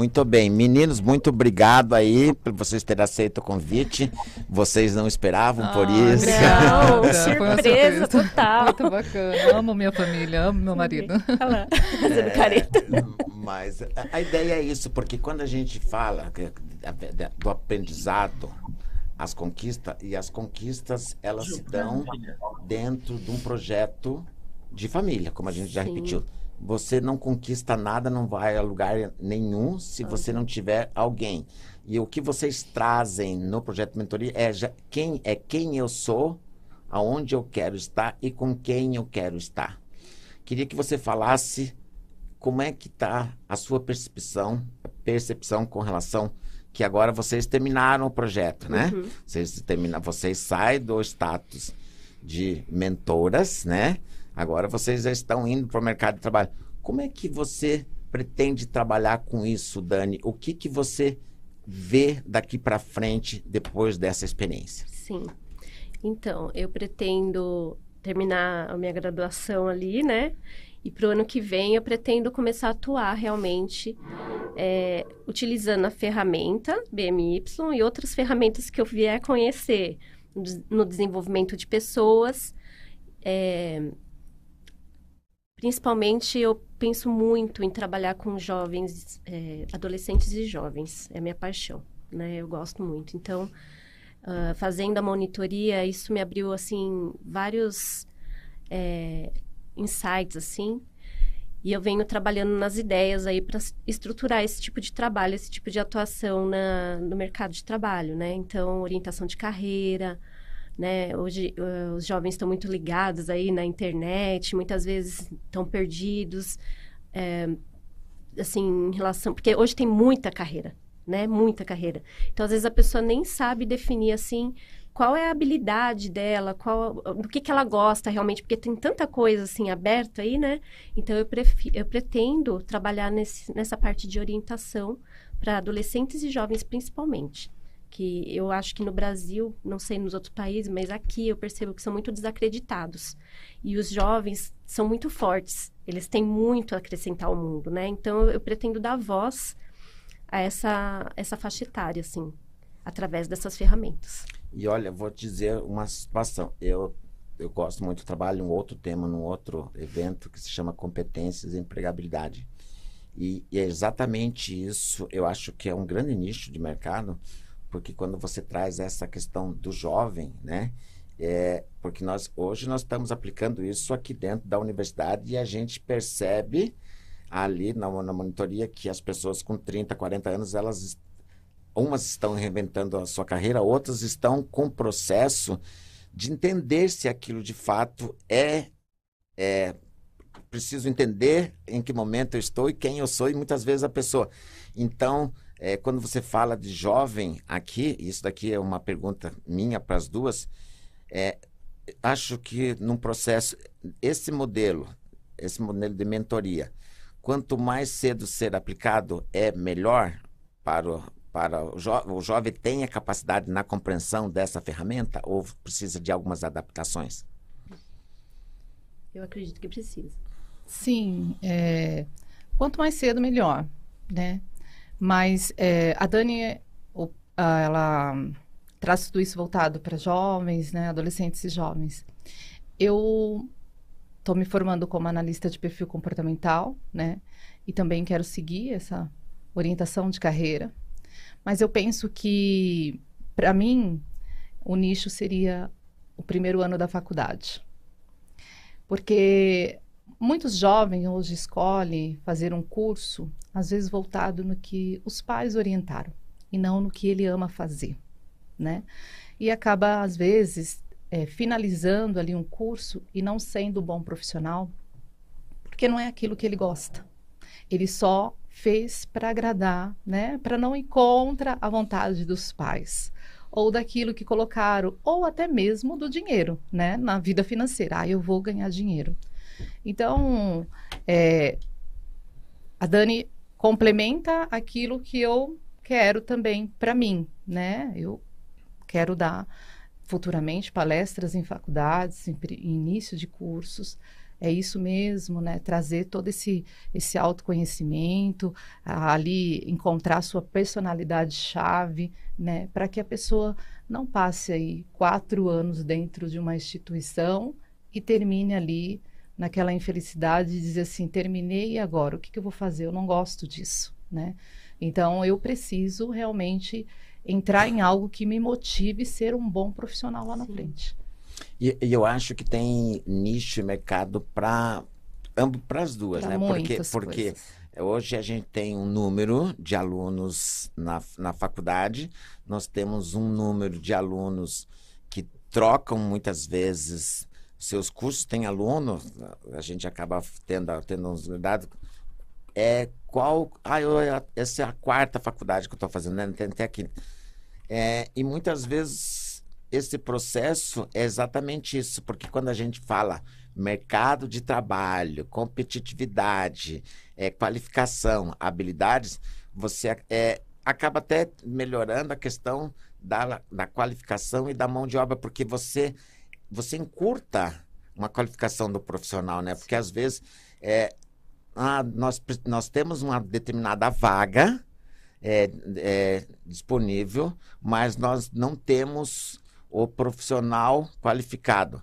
Muito bem, meninos, muito obrigado aí por vocês terem aceito o convite. Vocês não esperavam ah, por isso. Não, surpresa, total. Muito bacana. Amo minha família, amo meu marido. Olha fazendo careta. É, mas a ideia é isso, porque quando a gente fala do aprendizado, as conquistas, e as conquistas elas se dão dentro de um projeto de família, como a gente já Sim. repetiu você não conquista nada, não vai a lugar nenhum se você não tiver alguém. E o que vocês trazem no projeto mentoria é já, quem é quem eu sou, aonde eu quero estar e com quem eu quero estar. Queria que você falasse como é que está a sua percepção, percepção com relação que agora vocês terminaram o projeto, né? Uhum. Vocês terminam, vocês saem do status de mentoras, né? Agora vocês já estão indo para o mercado de trabalho. Como é que você pretende trabalhar com isso, Dani? O que, que você vê daqui para frente depois dessa experiência? Sim. Então, eu pretendo terminar a minha graduação ali, né? E para o ano que vem eu pretendo começar a atuar realmente é, utilizando a ferramenta BMY e outras ferramentas que eu vier conhecer no desenvolvimento de pessoas, é, Principalmente, eu penso muito em trabalhar com jovens, é, adolescentes e jovens. É minha paixão, né? Eu gosto muito. Então, uh, fazendo a monitoria, isso me abriu, assim, vários é, insights, assim. E eu venho trabalhando nas ideias aí para estruturar esse tipo de trabalho, esse tipo de atuação na, no mercado de trabalho, né? Então, orientação de carreira, né? Hoje uh, os jovens estão muito ligados aí na internet, muitas vezes estão perdidos, é, assim, em relação... Porque hoje tem muita carreira, né? Muita carreira. Então, às vezes, a pessoa nem sabe definir, assim, qual é a habilidade dela, qual, do que, que ela gosta realmente, porque tem tanta coisa, assim, aberta aí, né? Então, eu, prefiro, eu pretendo trabalhar nesse, nessa parte de orientação para adolescentes e jovens, principalmente que eu acho que no Brasil, não sei nos outros países, mas aqui eu percebo que são muito desacreditados. E os jovens são muito fortes, eles têm muito a acrescentar ao mundo, né? Então eu pretendo dar voz a essa, essa faixa etária, assim, através dessas ferramentas. E olha, vou te dizer uma situação. Eu, eu gosto muito, trabalho um outro tema, num outro evento que se chama Competências e Empregabilidade. E, e é exatamente isso, eu acho que é um grande nicho de mercado, porque quando você traz essa questão do jovem, né? É, porque nós hoje nós estamos aplicando isso aqui dentro da universidade e a gente percebe ali na, na monitoria que as pessoas com 30, 40 anos, elas umas estão reinventando a sua carreira, outras estão com processo de entender se aquilo de fato é, é preciso entender em que momento eu estou e quem eu sou e muitas vezes a pessoa. Então, é, quando você fala de jovem aqui, isso daqui é uma pergunta minha para as duas, é, acho que num processo, esse modelo, esse modelo de mentoria, quanto mais cedo ser aplicado, é melhor para o, para o, jo o jovem tem a capacidade na compreensão dessa ferramenta ou precisa de algumas adaptações? Eu acredito que precisa. Sim, é, quanto mais cedo melhor, né? Mas é, a Dani, ela traz tudo isso voltado para jovens, né, adolescentes e jovens. Eu estou me formando como analista de perfil comportamental, né? E também quero seguir essa orientação de carreira. Mas eu penso que, para mim, o nicho seria o primeiro ano da faculdade. Porque muitos jovens hoje escolhem fazer um curso, às vezes voltado no que os pais orientaram e não no que ele ama fazer, né? E acaba, às vezes, é, finalizando ali um curso e não sendo bom profissional, porque não é aquilo que ele gosta. Ele só fez para agradar, né? Para não ir contra a vontade dos pais ou daquilo que colocaram, ou até mesmo do dinheiro, né? Na vida financeira. Ah, eu vou ganhar dinheiro. Então, é, a Dani complementa aquilo que eu quero também para mim, né? Eu quero dar futuramente palestras em faculdades, em início de cursos. É isso mesmo, né? Trazer todo esse, esse autoconhecimento, ali encontrar sua personalidade chave, né? Para que a pessoa não passe aí quatro anos dentro de uma instituição e termine ali naquela infelicidade de dizer assim, terminei e agora, o que, que eu vou fazer? Eu não gosto disso, né? Então, eu preciso realmente entrar em algo que me motive ser um bom profissional lá na Sim. frente. E, e, eu acho que tem nicho e mercado para para as duas, pra né? Porque, porque hoje a gente tem um número de alunos na, na faculdade, nós temos um número de alunos que trocam muitas vezes seus cursos, tem aluno, a gente acaba tendo, tendo uns dados é qual. Ah, eu, essa é a quarta faculdade que eu estou fazendo, né? Tem até aqui. É, e muitas vezes esse processo é exatamente isso, porque quando a gente fala mercado de trabalho, competitividade, é, qualificação, habilidades, você é, acaba até melhorando a questão da, da qualificação e da mão de obra, porque você, você encurta uma qualificação do profissional, né? Porque às vezes é, ah, nós, nós temos uma determinada vaga é, é, disponível, mas nós não temos o profissional qualificado.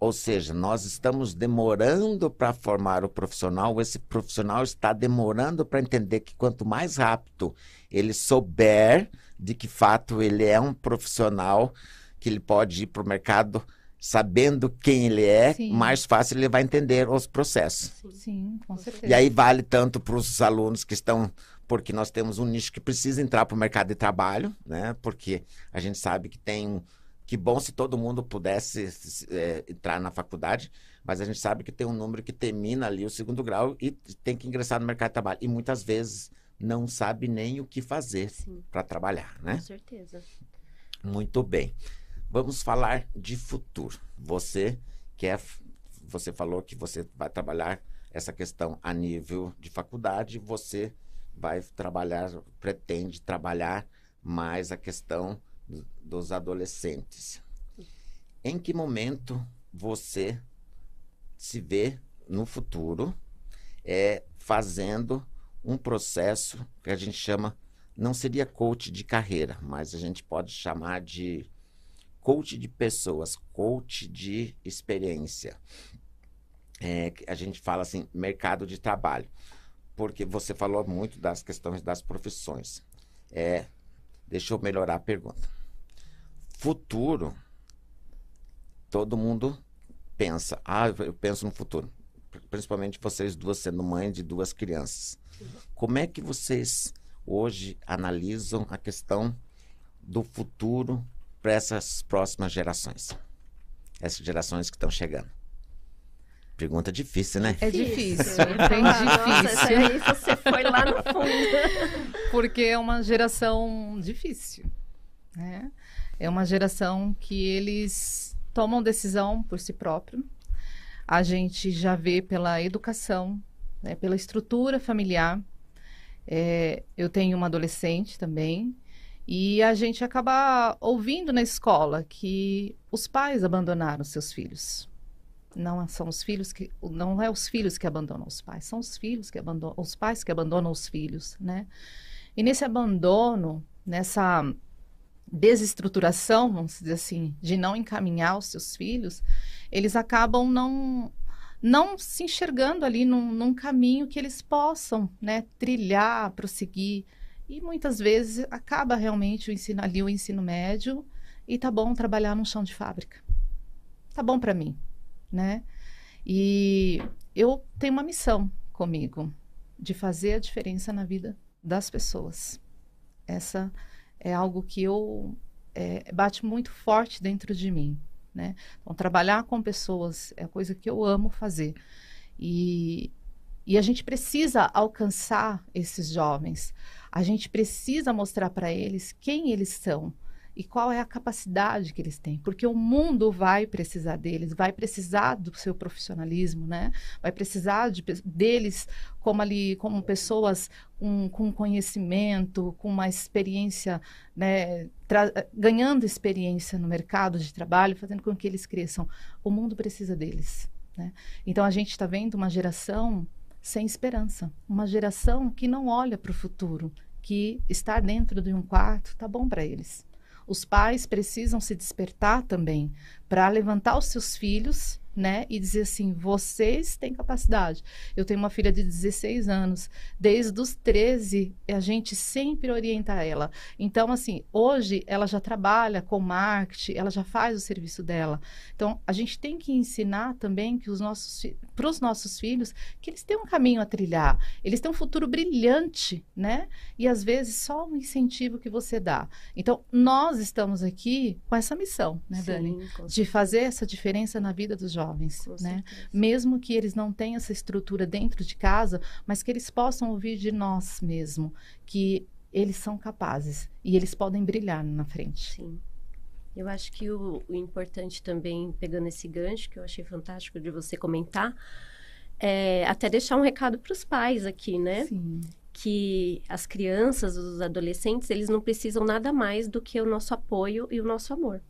Ou seja, nós estamos demorando para formar o profissional, esse profissional está demorando para entender que quanto mais rápido ele souber de que fato ele é um profissional, que ele pode ir para o mercado sabendo quem ele é, Sim. mais fácil ele vai entender os processos. Sim, com certeza. E aí vale tanto para os alunos que estão, porque nós temos um nicho que precisa entrar para o mercado de trabalho, né? Porque a gente sabe que tem que bom se todo mundo pudesse é, entrar na faculdade, mas a gente sabe que tem um número que termina ali o segundo grau e tem que ingressar no mercado de trabalho. E muitas vezes não sabe nem o que fazer para trabalhar, né? Com certeza. Muito bem. Vamos falar de futuro. Você quer, você falou que você vai trabalhar essa questão a nível de faculdade, você vai trabalhar, pretende trabalhar mais a questão dos adolescentes. Em que momento você se vê no futuro é, fazendo um processo que a gente chama, não seria coach de carreira, mas a gente pode chamar de coach de pessoas, coach de experiência. É, a gente fala assim, mercado de trabalho, porque você falou muito das questões das profissões. É, deixa eu melhorar a pergunta. Futuro, todo mundo pensa, ah, eu penso no futuro. Principalmente vocês duas sendo mães de duas crianças. Como é que vocês hoje analisam a questão do futuro para essas próximas gerações? Essas gerações que estão chegando. Pergunta difícil, né? É difícil, é bem difícil. aí você foi lá no fundo. Porque é uma geração difícil, né? É uma geração que eles tomam decisão por si próprio. A gente já vê pela educação, né, pela estrutura familiar, É, eu tenho uma adolescente também, e a gente acaba ouvindo na escola que os pais abandonaram seus filhos. Não são os filhos que não é os filhos que abandonam os pais, são os filhos que abandonam os pais que abandonam os filhos, né? E nesse abandono, nessa desestruturação, vamos dizer assim, de não encaminhar os seus filhos, eles acabam não não se enxergando ali num, num caminho que eles possam, né, trilhar, prosseguir. E muitas vezes acaba realmente o ensino ali o ensino médio e tá bom trabalhar no chão de fábrica. Tá bom para mim, né? E eu tenho uma missão comigo de fazer a diferença na vida das pessoas. Essa é algo que eu é, bate muito forte dentro de mim, né? Então, trabalhar com pessoas é a coisa que eu amo fazer. E, e a gente precisa alcançar esses jovens. A gente precisa mostrar para eles quem eles são e qual é a capacidade que eles têm, porque o mundo vai precisar deles, vai precisar do seu profissionalismo, né? Vai precisar de, deles como ali, como pessoas um, com conhecimento, com uma experiência, né? ganhando experiência no mercado de trabalho, fazendo com que eles cresçam. O mundo precisa deles, né? Então a gente está vendo uma geração sem esperança, uma geração que não olha para o futuro, que estar dentro de um quarto tá bom para eles. Os pais precisam se despertar também para levantar os seus filhos né? E dizer assim: vocês têm capacidade. Eu tenho uma filha de 16 anos, desde os 13, a gente sempre orienta ela. Então, assim, hoje ela já trabalha com marketing, ela já faz o serviço dela. Então, a gente tem que ensinar também que os nossos para os nossos filhos que eles têm um caminho a trilhar, eles têm um futuro brilhante, né? E às vezes só um incentivo que você dá. Então, nós estamos aqui com essa missão, né, Sim, Dani? De fazer essa diferença na vida dos jovens jovens, Com né? Certeza. Mesmo que eles não tenham essa estrutura dentro de casa, mas que eles possam ouvir de nós mesmo que eles são capazes e eles podem brilhar na frente. Sim. Eu acho que o, o importante também, pegando esse gancho, que eu achei fantástico de você comentar, é até deixar um recado para os pais aqui, né? Sim que as crianças, os adolescentes, eles não precisam nada mais do que o nosso apoio e o nosso amor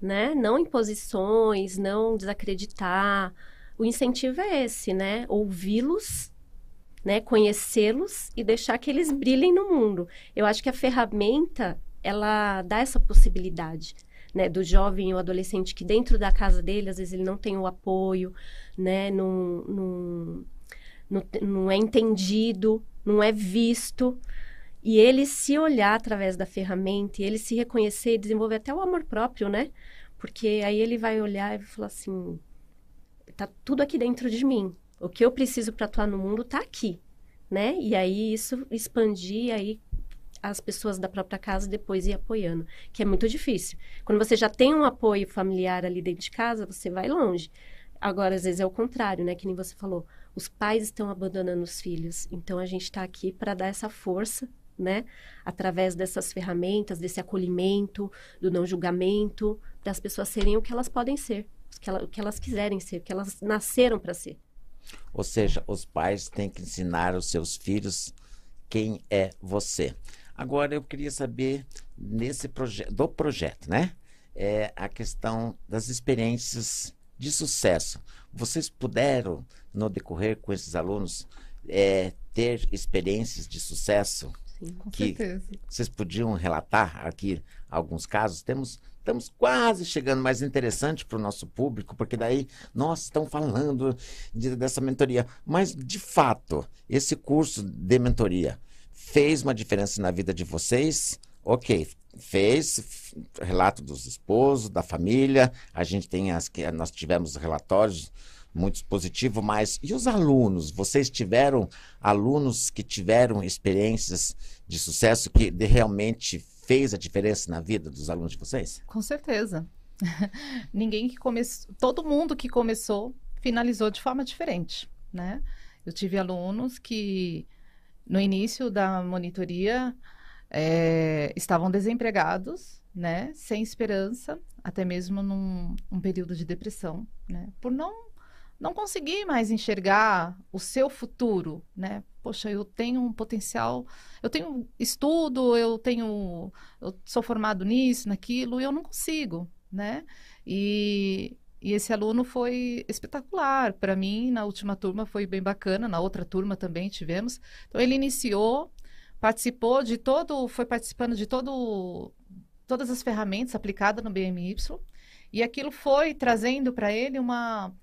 né? Não imposições, não desacreditar. O incentivo é esse, né? Ouvi-los, né? Conhecê-los e deixar que eles brilhem no mundo. Eu acho que a ferramenta, ela dá essa possibilidade. Né, do jovem ou adolescente que dentro da casa dele, às vezes ele não tem o apoio, né, não, não, não, não é entendido, não é visto. E ele se olhar através da ferramenta, ele se reconhecer e desenvolver até o amor próprio, né? Porque aí ele vai olhar e falar assim: tá tudo aqui dentro de mim. O que eu preciso para atuar no mundo tá aqui, né? E aí isso expandir aí as pessoas da própria casa depois ir apoiando, que é muito difícil. Quando você já tem um apoio familiar ali dentro de casa, você vai longe. Agora, às vezes é o contrário, né? Que nem você falou, os pais estão abandonando os filhos. Então a gente está aqui para dar essa força né? Através dessas ferramentas, desse acolhimento, do não julgamento, das pessoas serem o que elas podem ser, o que, elas, o que elas quiserem ser, o que elas nasceram para ser. Ou seja, os pais têm que ensinar os seus filhos quem é você. Agora eu queria saber nesse projeto, do projeto, né? É a questão das experiências de sucesso. Vocês puderam, no decorrer com esses alunos, é, ter experiências de sucesso Sim, com que certeza. vocês podiam relatar aqui alguns casos? Temos estamos quase chegando mais interessante para o nosso público, porque daí nós estamos falando de, dessa mentoria. Mas, de fato, esse curso de mentoria fez uma diferença na vida de vocês? Ok, fez relato dos esposos, da família. A gente tem as que nós tivemos relatórios muito positivo, mas e os alunos? Vocês tiveram alunos que tiveram experiências de sucesso que de, realmente fez a diferença na vida dos alunos de vocês? Com certeza. Ninguém que começou, todo mundo que começou finalizou de forma diferente, né? Eu tive alunos que no início da monitoria é, estavam desempregados, né, sem esperança, até mesmo num um período de depressão, né, por não não conseguir mais enxergar o seu futuro, né? poxa, eu tenho um potencial, eu tenho estudo, eu tenho, eu sou formado nisso, naquilo, e eu não consigo, né? E, e esse aluno foi espetacular. Para mim, na última turma foi bem bacana, na outra turma também tivemos. Então, ele iniciou, participou de todo, foi participando de todo, todas as ferramentas aplicadas no BMY, e aquilo foi trazendo para ele uma,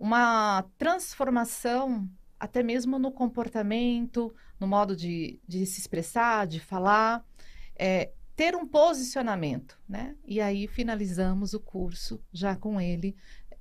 uma transformação até mesmo no comportamento, no modo de, de se expressar, de falar, é, ter um posicionamento, né? E aí finalizamos o curso já com ele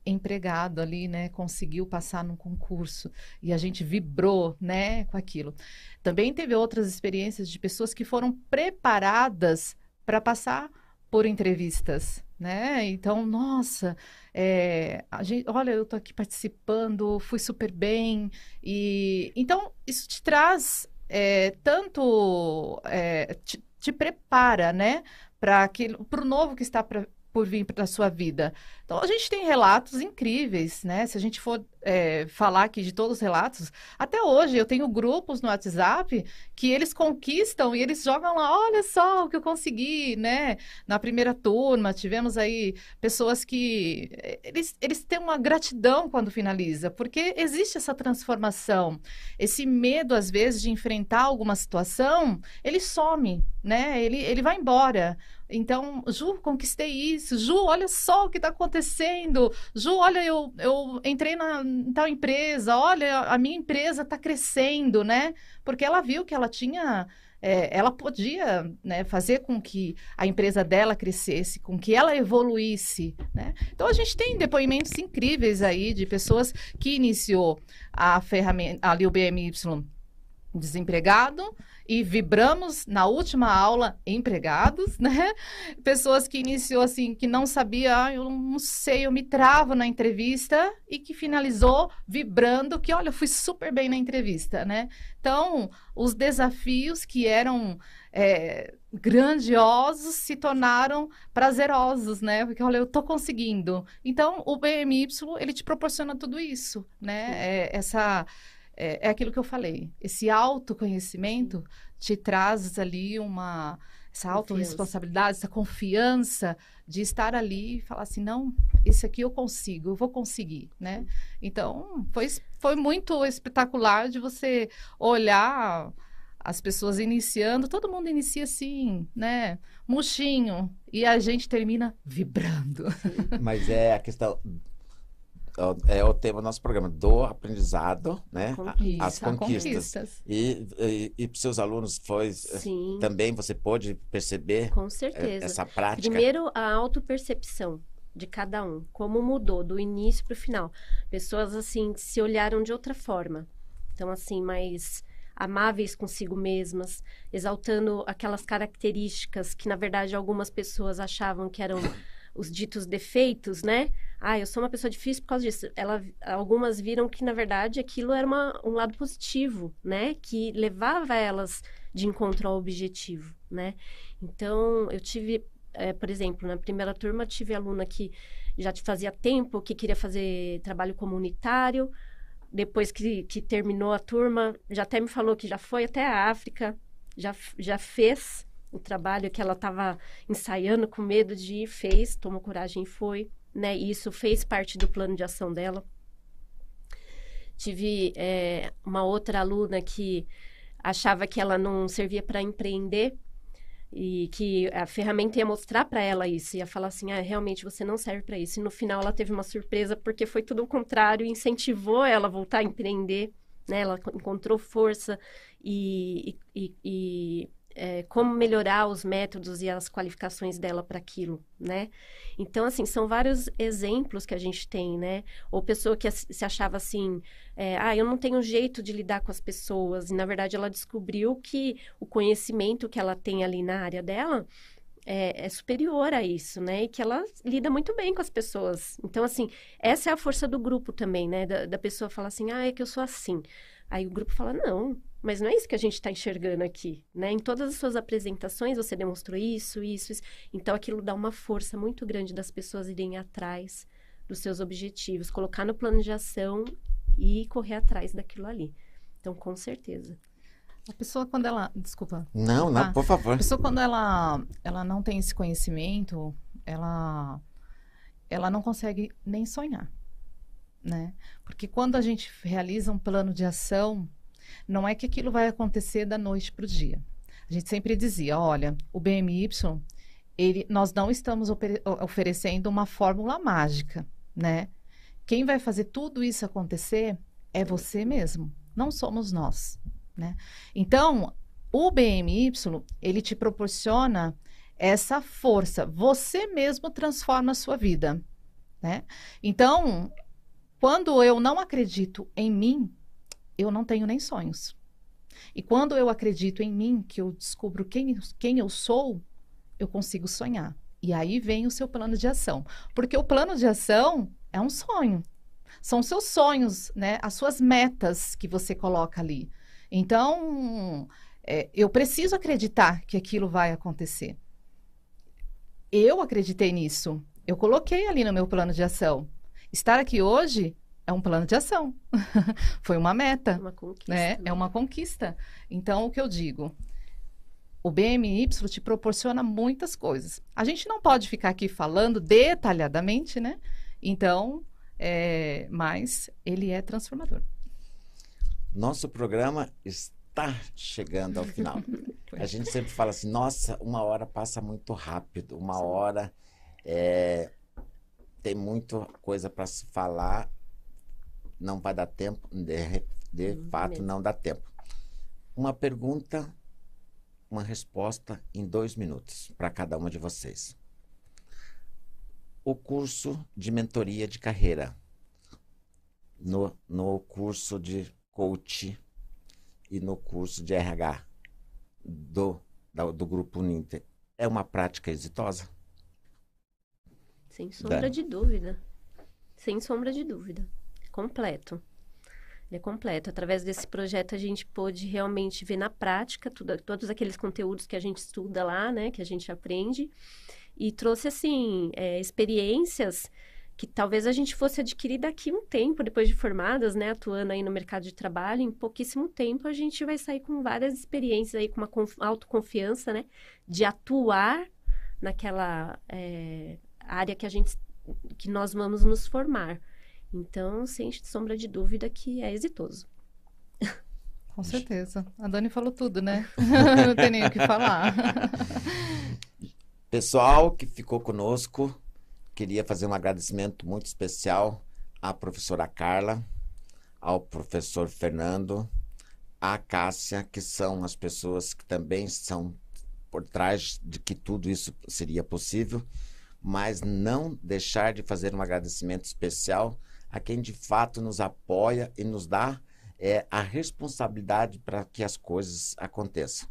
empregado ali, né? Conseguiu passar num concurso e a gente vibrou, né? Com aquilo. Também teve outras experiências de pessoas que foram preparadas para passar por entrevistas, né? Então, nossa, é, a gente, olha, eu tô aqui participando, fui super bem e então isso te traz é, tanto é, te, te, prepara, né, para aquilo, para o novo que está por vir para a sua vida. Então, a gente tem relatos incríveis, né? Se a gente for é, falar aqui de todos os relatos, até hoje eu tenho grupos no WhatsApp que eles conquistam e eles jogam lá, olha só o que eu consegui, né? Na primeira turma, tivemos aí pessoas que é, eles, eles têm uma gratidão quando finaliza, porque existe essa transformação. Esse medo, às vezes, de enfrentar alguma situação, ele some, né? Ele, ele vai embora. Então, Ju, conquistei isso. Ju, olha só o que está acontecendo. Ju, olha, eu, eu entrei na em tal empresa. Olha, a minha empresa está crescendo, né? Porque ela viu que ela tinha. É, ela podia né, fazer com que a empresa dela crescesse, com que ela evoluísse. Né? Então, a gente tem depoimentos incríveis aí de pessoas que iniciou a ferramenta, ali o BMY desempregado, e vibramos na última aula empregados, né? Pessoas que iniciou assim, que não sabia, ah, eu não sei, eu me travo na entrevista e que finalizou vibrando que, olha, fui super bem na entrevista, né? Então, os desafios que eram é, grandiosos se tornaram prazerosos, né? Porque, olha, eu tô conseguindo. Então, o BMY, ele te proporciona tudo isso, né? É, essa é, é aquilo que eu falei. Esse autoconhecimento te traz ali uma essa autorresponsabilidade, essa confiança de estar ali e falar assim, não, esse aqui eu consigo, eu vou conseguir, né? Então, foi, foi muito espetacular de você olhar as pessoas iniciando, todo mundo inicia assim, né? Murchinho, e a gente termina vibrando. Mas é a questão é o tema do nosso programa, do aprendizado, né? Conquista, As conquistas. conquistas. E, e, e para seus alunos foi Sim. também você pôde perceber Com certeza. essa prática? Primeiro, a autopercepção de cada um, como mudou do início para o final. Pessoas assim se olharam de outra forma. Então assim, mais amáveis consigo mesmas, exaltando aquelas características que na verdade algumas pessoas achavam que eram os ditos defeitos, né? ah, eu sou uma pessoa difícil por causa disso. Ela, algumas viram que, na verdade, aquilo era uma, um lado positivo, né? Que levava elas de encontro ao objetivo, né? Então, eu tive, é, por exemplo, na primeira turma, tive aluna que já fazia tempo que queria fazer trabalho comunitário. Depois que, que terminou a turma, já até me falou que já foi até a África, já, já fez o trabalho que ela estava ensaiando com medo de ir, fez, tomou coragem e foi né? E isso fez parte do plano de ação dela. Tive é, uma outra aluna que achava que ela não servia para empreender e que a ferramenta ia mostrar para ela isso, ia falar assim, ah, realmente você não serve para isso. E no final ela teve uma surpresa porque foi tudo o contrário, incentivou ela a voltar a empreender, né? Ela encontrou força e, e, e é, como melhorar os métodos e as qualificações dela para aquilo, né? Então, assim, são vários exemplos que a gente tem, né? Ou pessoa que se achava assim, é, ah, eu não tenho jeito de lidar com as pessoas, e na verdade ela descobriu que o conhecimento que ela tem ali na área dela é, é, superior a isso, né? E que ela lida muito bem com as pessoas. Então, assim, essa é a força do grupo também, né? Da, da pessoa falar assim, ah, é que eu sou assim. Aí o grupo fala, não, mas não é isso que a gente está enxergando aqui, né? Em todas as suas apresentações você demonstrou isso, isso, isso. Então aquilo dá uma força muito grande das pessoas irem atrás dos seus objetivos, colocar no plano de ação e correr atrás daquilo ali. Então, com certeza. A pessoa quando ela, desculpa. Não, não, Ah, por favor. A pessoa quando ela ela não tem esse conhecimento, ela ela não consegue nem sonhar, né? Porque quando a gente realiza um plano de ação, não é que aquilo vai acontecer da noite para o dia. A gente sempre dizia, olha, o BMY, ele, nós não estamos oferecendo uma fórmula mágica, né? Quem vai fazer tudo isso acontecer é você mesmo, não somos nós, né? Então, o BMY, ele te proporciona essa força. Você mesmo transforma a sua vida, né? Então, quando eu não acredito em mim, eu não tenho nem sonhos. E quando eu acredito em mim, que eu descubro quem, quem eu sou, eu consigo sonhar. E aí vem o seu plano de ação. Porque o plano de ação é um sonho. São seus sonhos, né? As suas metas que você coloca ali. Então, é, eu preciso acreditar que aquilo vai acontecer. Eu acreditei nisso. Eu coloquei ali no meu plano de ação. Estar aqui hoje é um plano de ação. Foi uma meta, Uma conquista. né? né? É uma conquista. Então, o que eu digo? O BMY te proporciona muitas coisas. A gente não pode ficar aqui falando detalhadamente, né? Então, é, mas ele é transformador. Nosso programa está chegando ao final. A gente sempre fala assim, nossa, uma hora passa muito rápido, uma Sim. hora é, tem muita coisa para se falar, não vai dar tempo, de, de Hum, fato mesmo. não dá tempo. Uma pergunta, uma resposta em dois minutos para cada uma de vocês. O curso de mentoria de carreira, no, no curso de coach e no curso de RH do, da- do Grupo Uninter, é uma prática exitosa? Sem sombra de dúvida. Sem sombra de dúvida. Completo. Ele é completo. Através desse projeto, a gente pôde realmente ver na prática tudo- todos aqueles conteúdos que a gente estuda lá, né? Que a gente aprende. E trouxe, assim, é, experiências que talvez a gente fosse adquirir daqui um tempo, depois de formadas, né? Atuando aí no mercado de trabalho. Em pouquíssimo tempo, a gente vai sair com várias experiências aí, com uma conf- autoconfiança, né? De atuar naquela... é, área que a gente que nós vamos nos formar. Então, sem sombra de dúvida que é exitoso. Com certeza. A Dani falou tudo, né? Não tem nem o que falar. Pessoal que ficou conosco, queria fazer um agradecimento muito especial à professora Carla, ao professor Fernando, à Cássia, que são as pessoas que também são por trás de que tudo isso seria possível, mas não deixar de fazer um agradecimento especial a quem de fato nos apoia e nos dá é, a responsabilidade para que as coisas aconteçam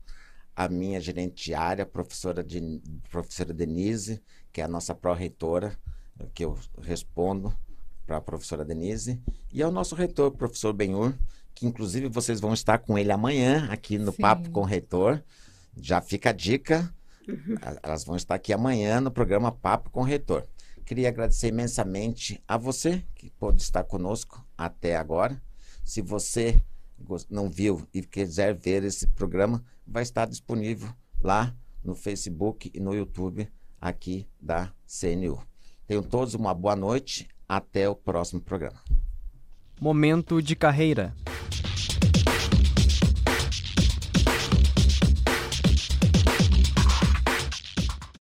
a minha gerente diária, a professora, de, professora Denise, que é a nossa pró-reitora, que eu respondo para a professora Denise, e ao nosso reitor, professor Benhur, que inclusive vocês vão estar com ele amanhã aqui no Sim. Papo com o Reitor. Já fica a dica, a- elas vão estar aqui amanhã no programa Papo com o Reitor. Queria agradecer imensamente a você que pôde estar conosco até agora. Se você não viu e quiser ver esse programa, vai estar disponível lá no Facebook e no YouTube aqui da CNU. Tenham todos uma boa noite. Até o próximo programa. Momento de carreira.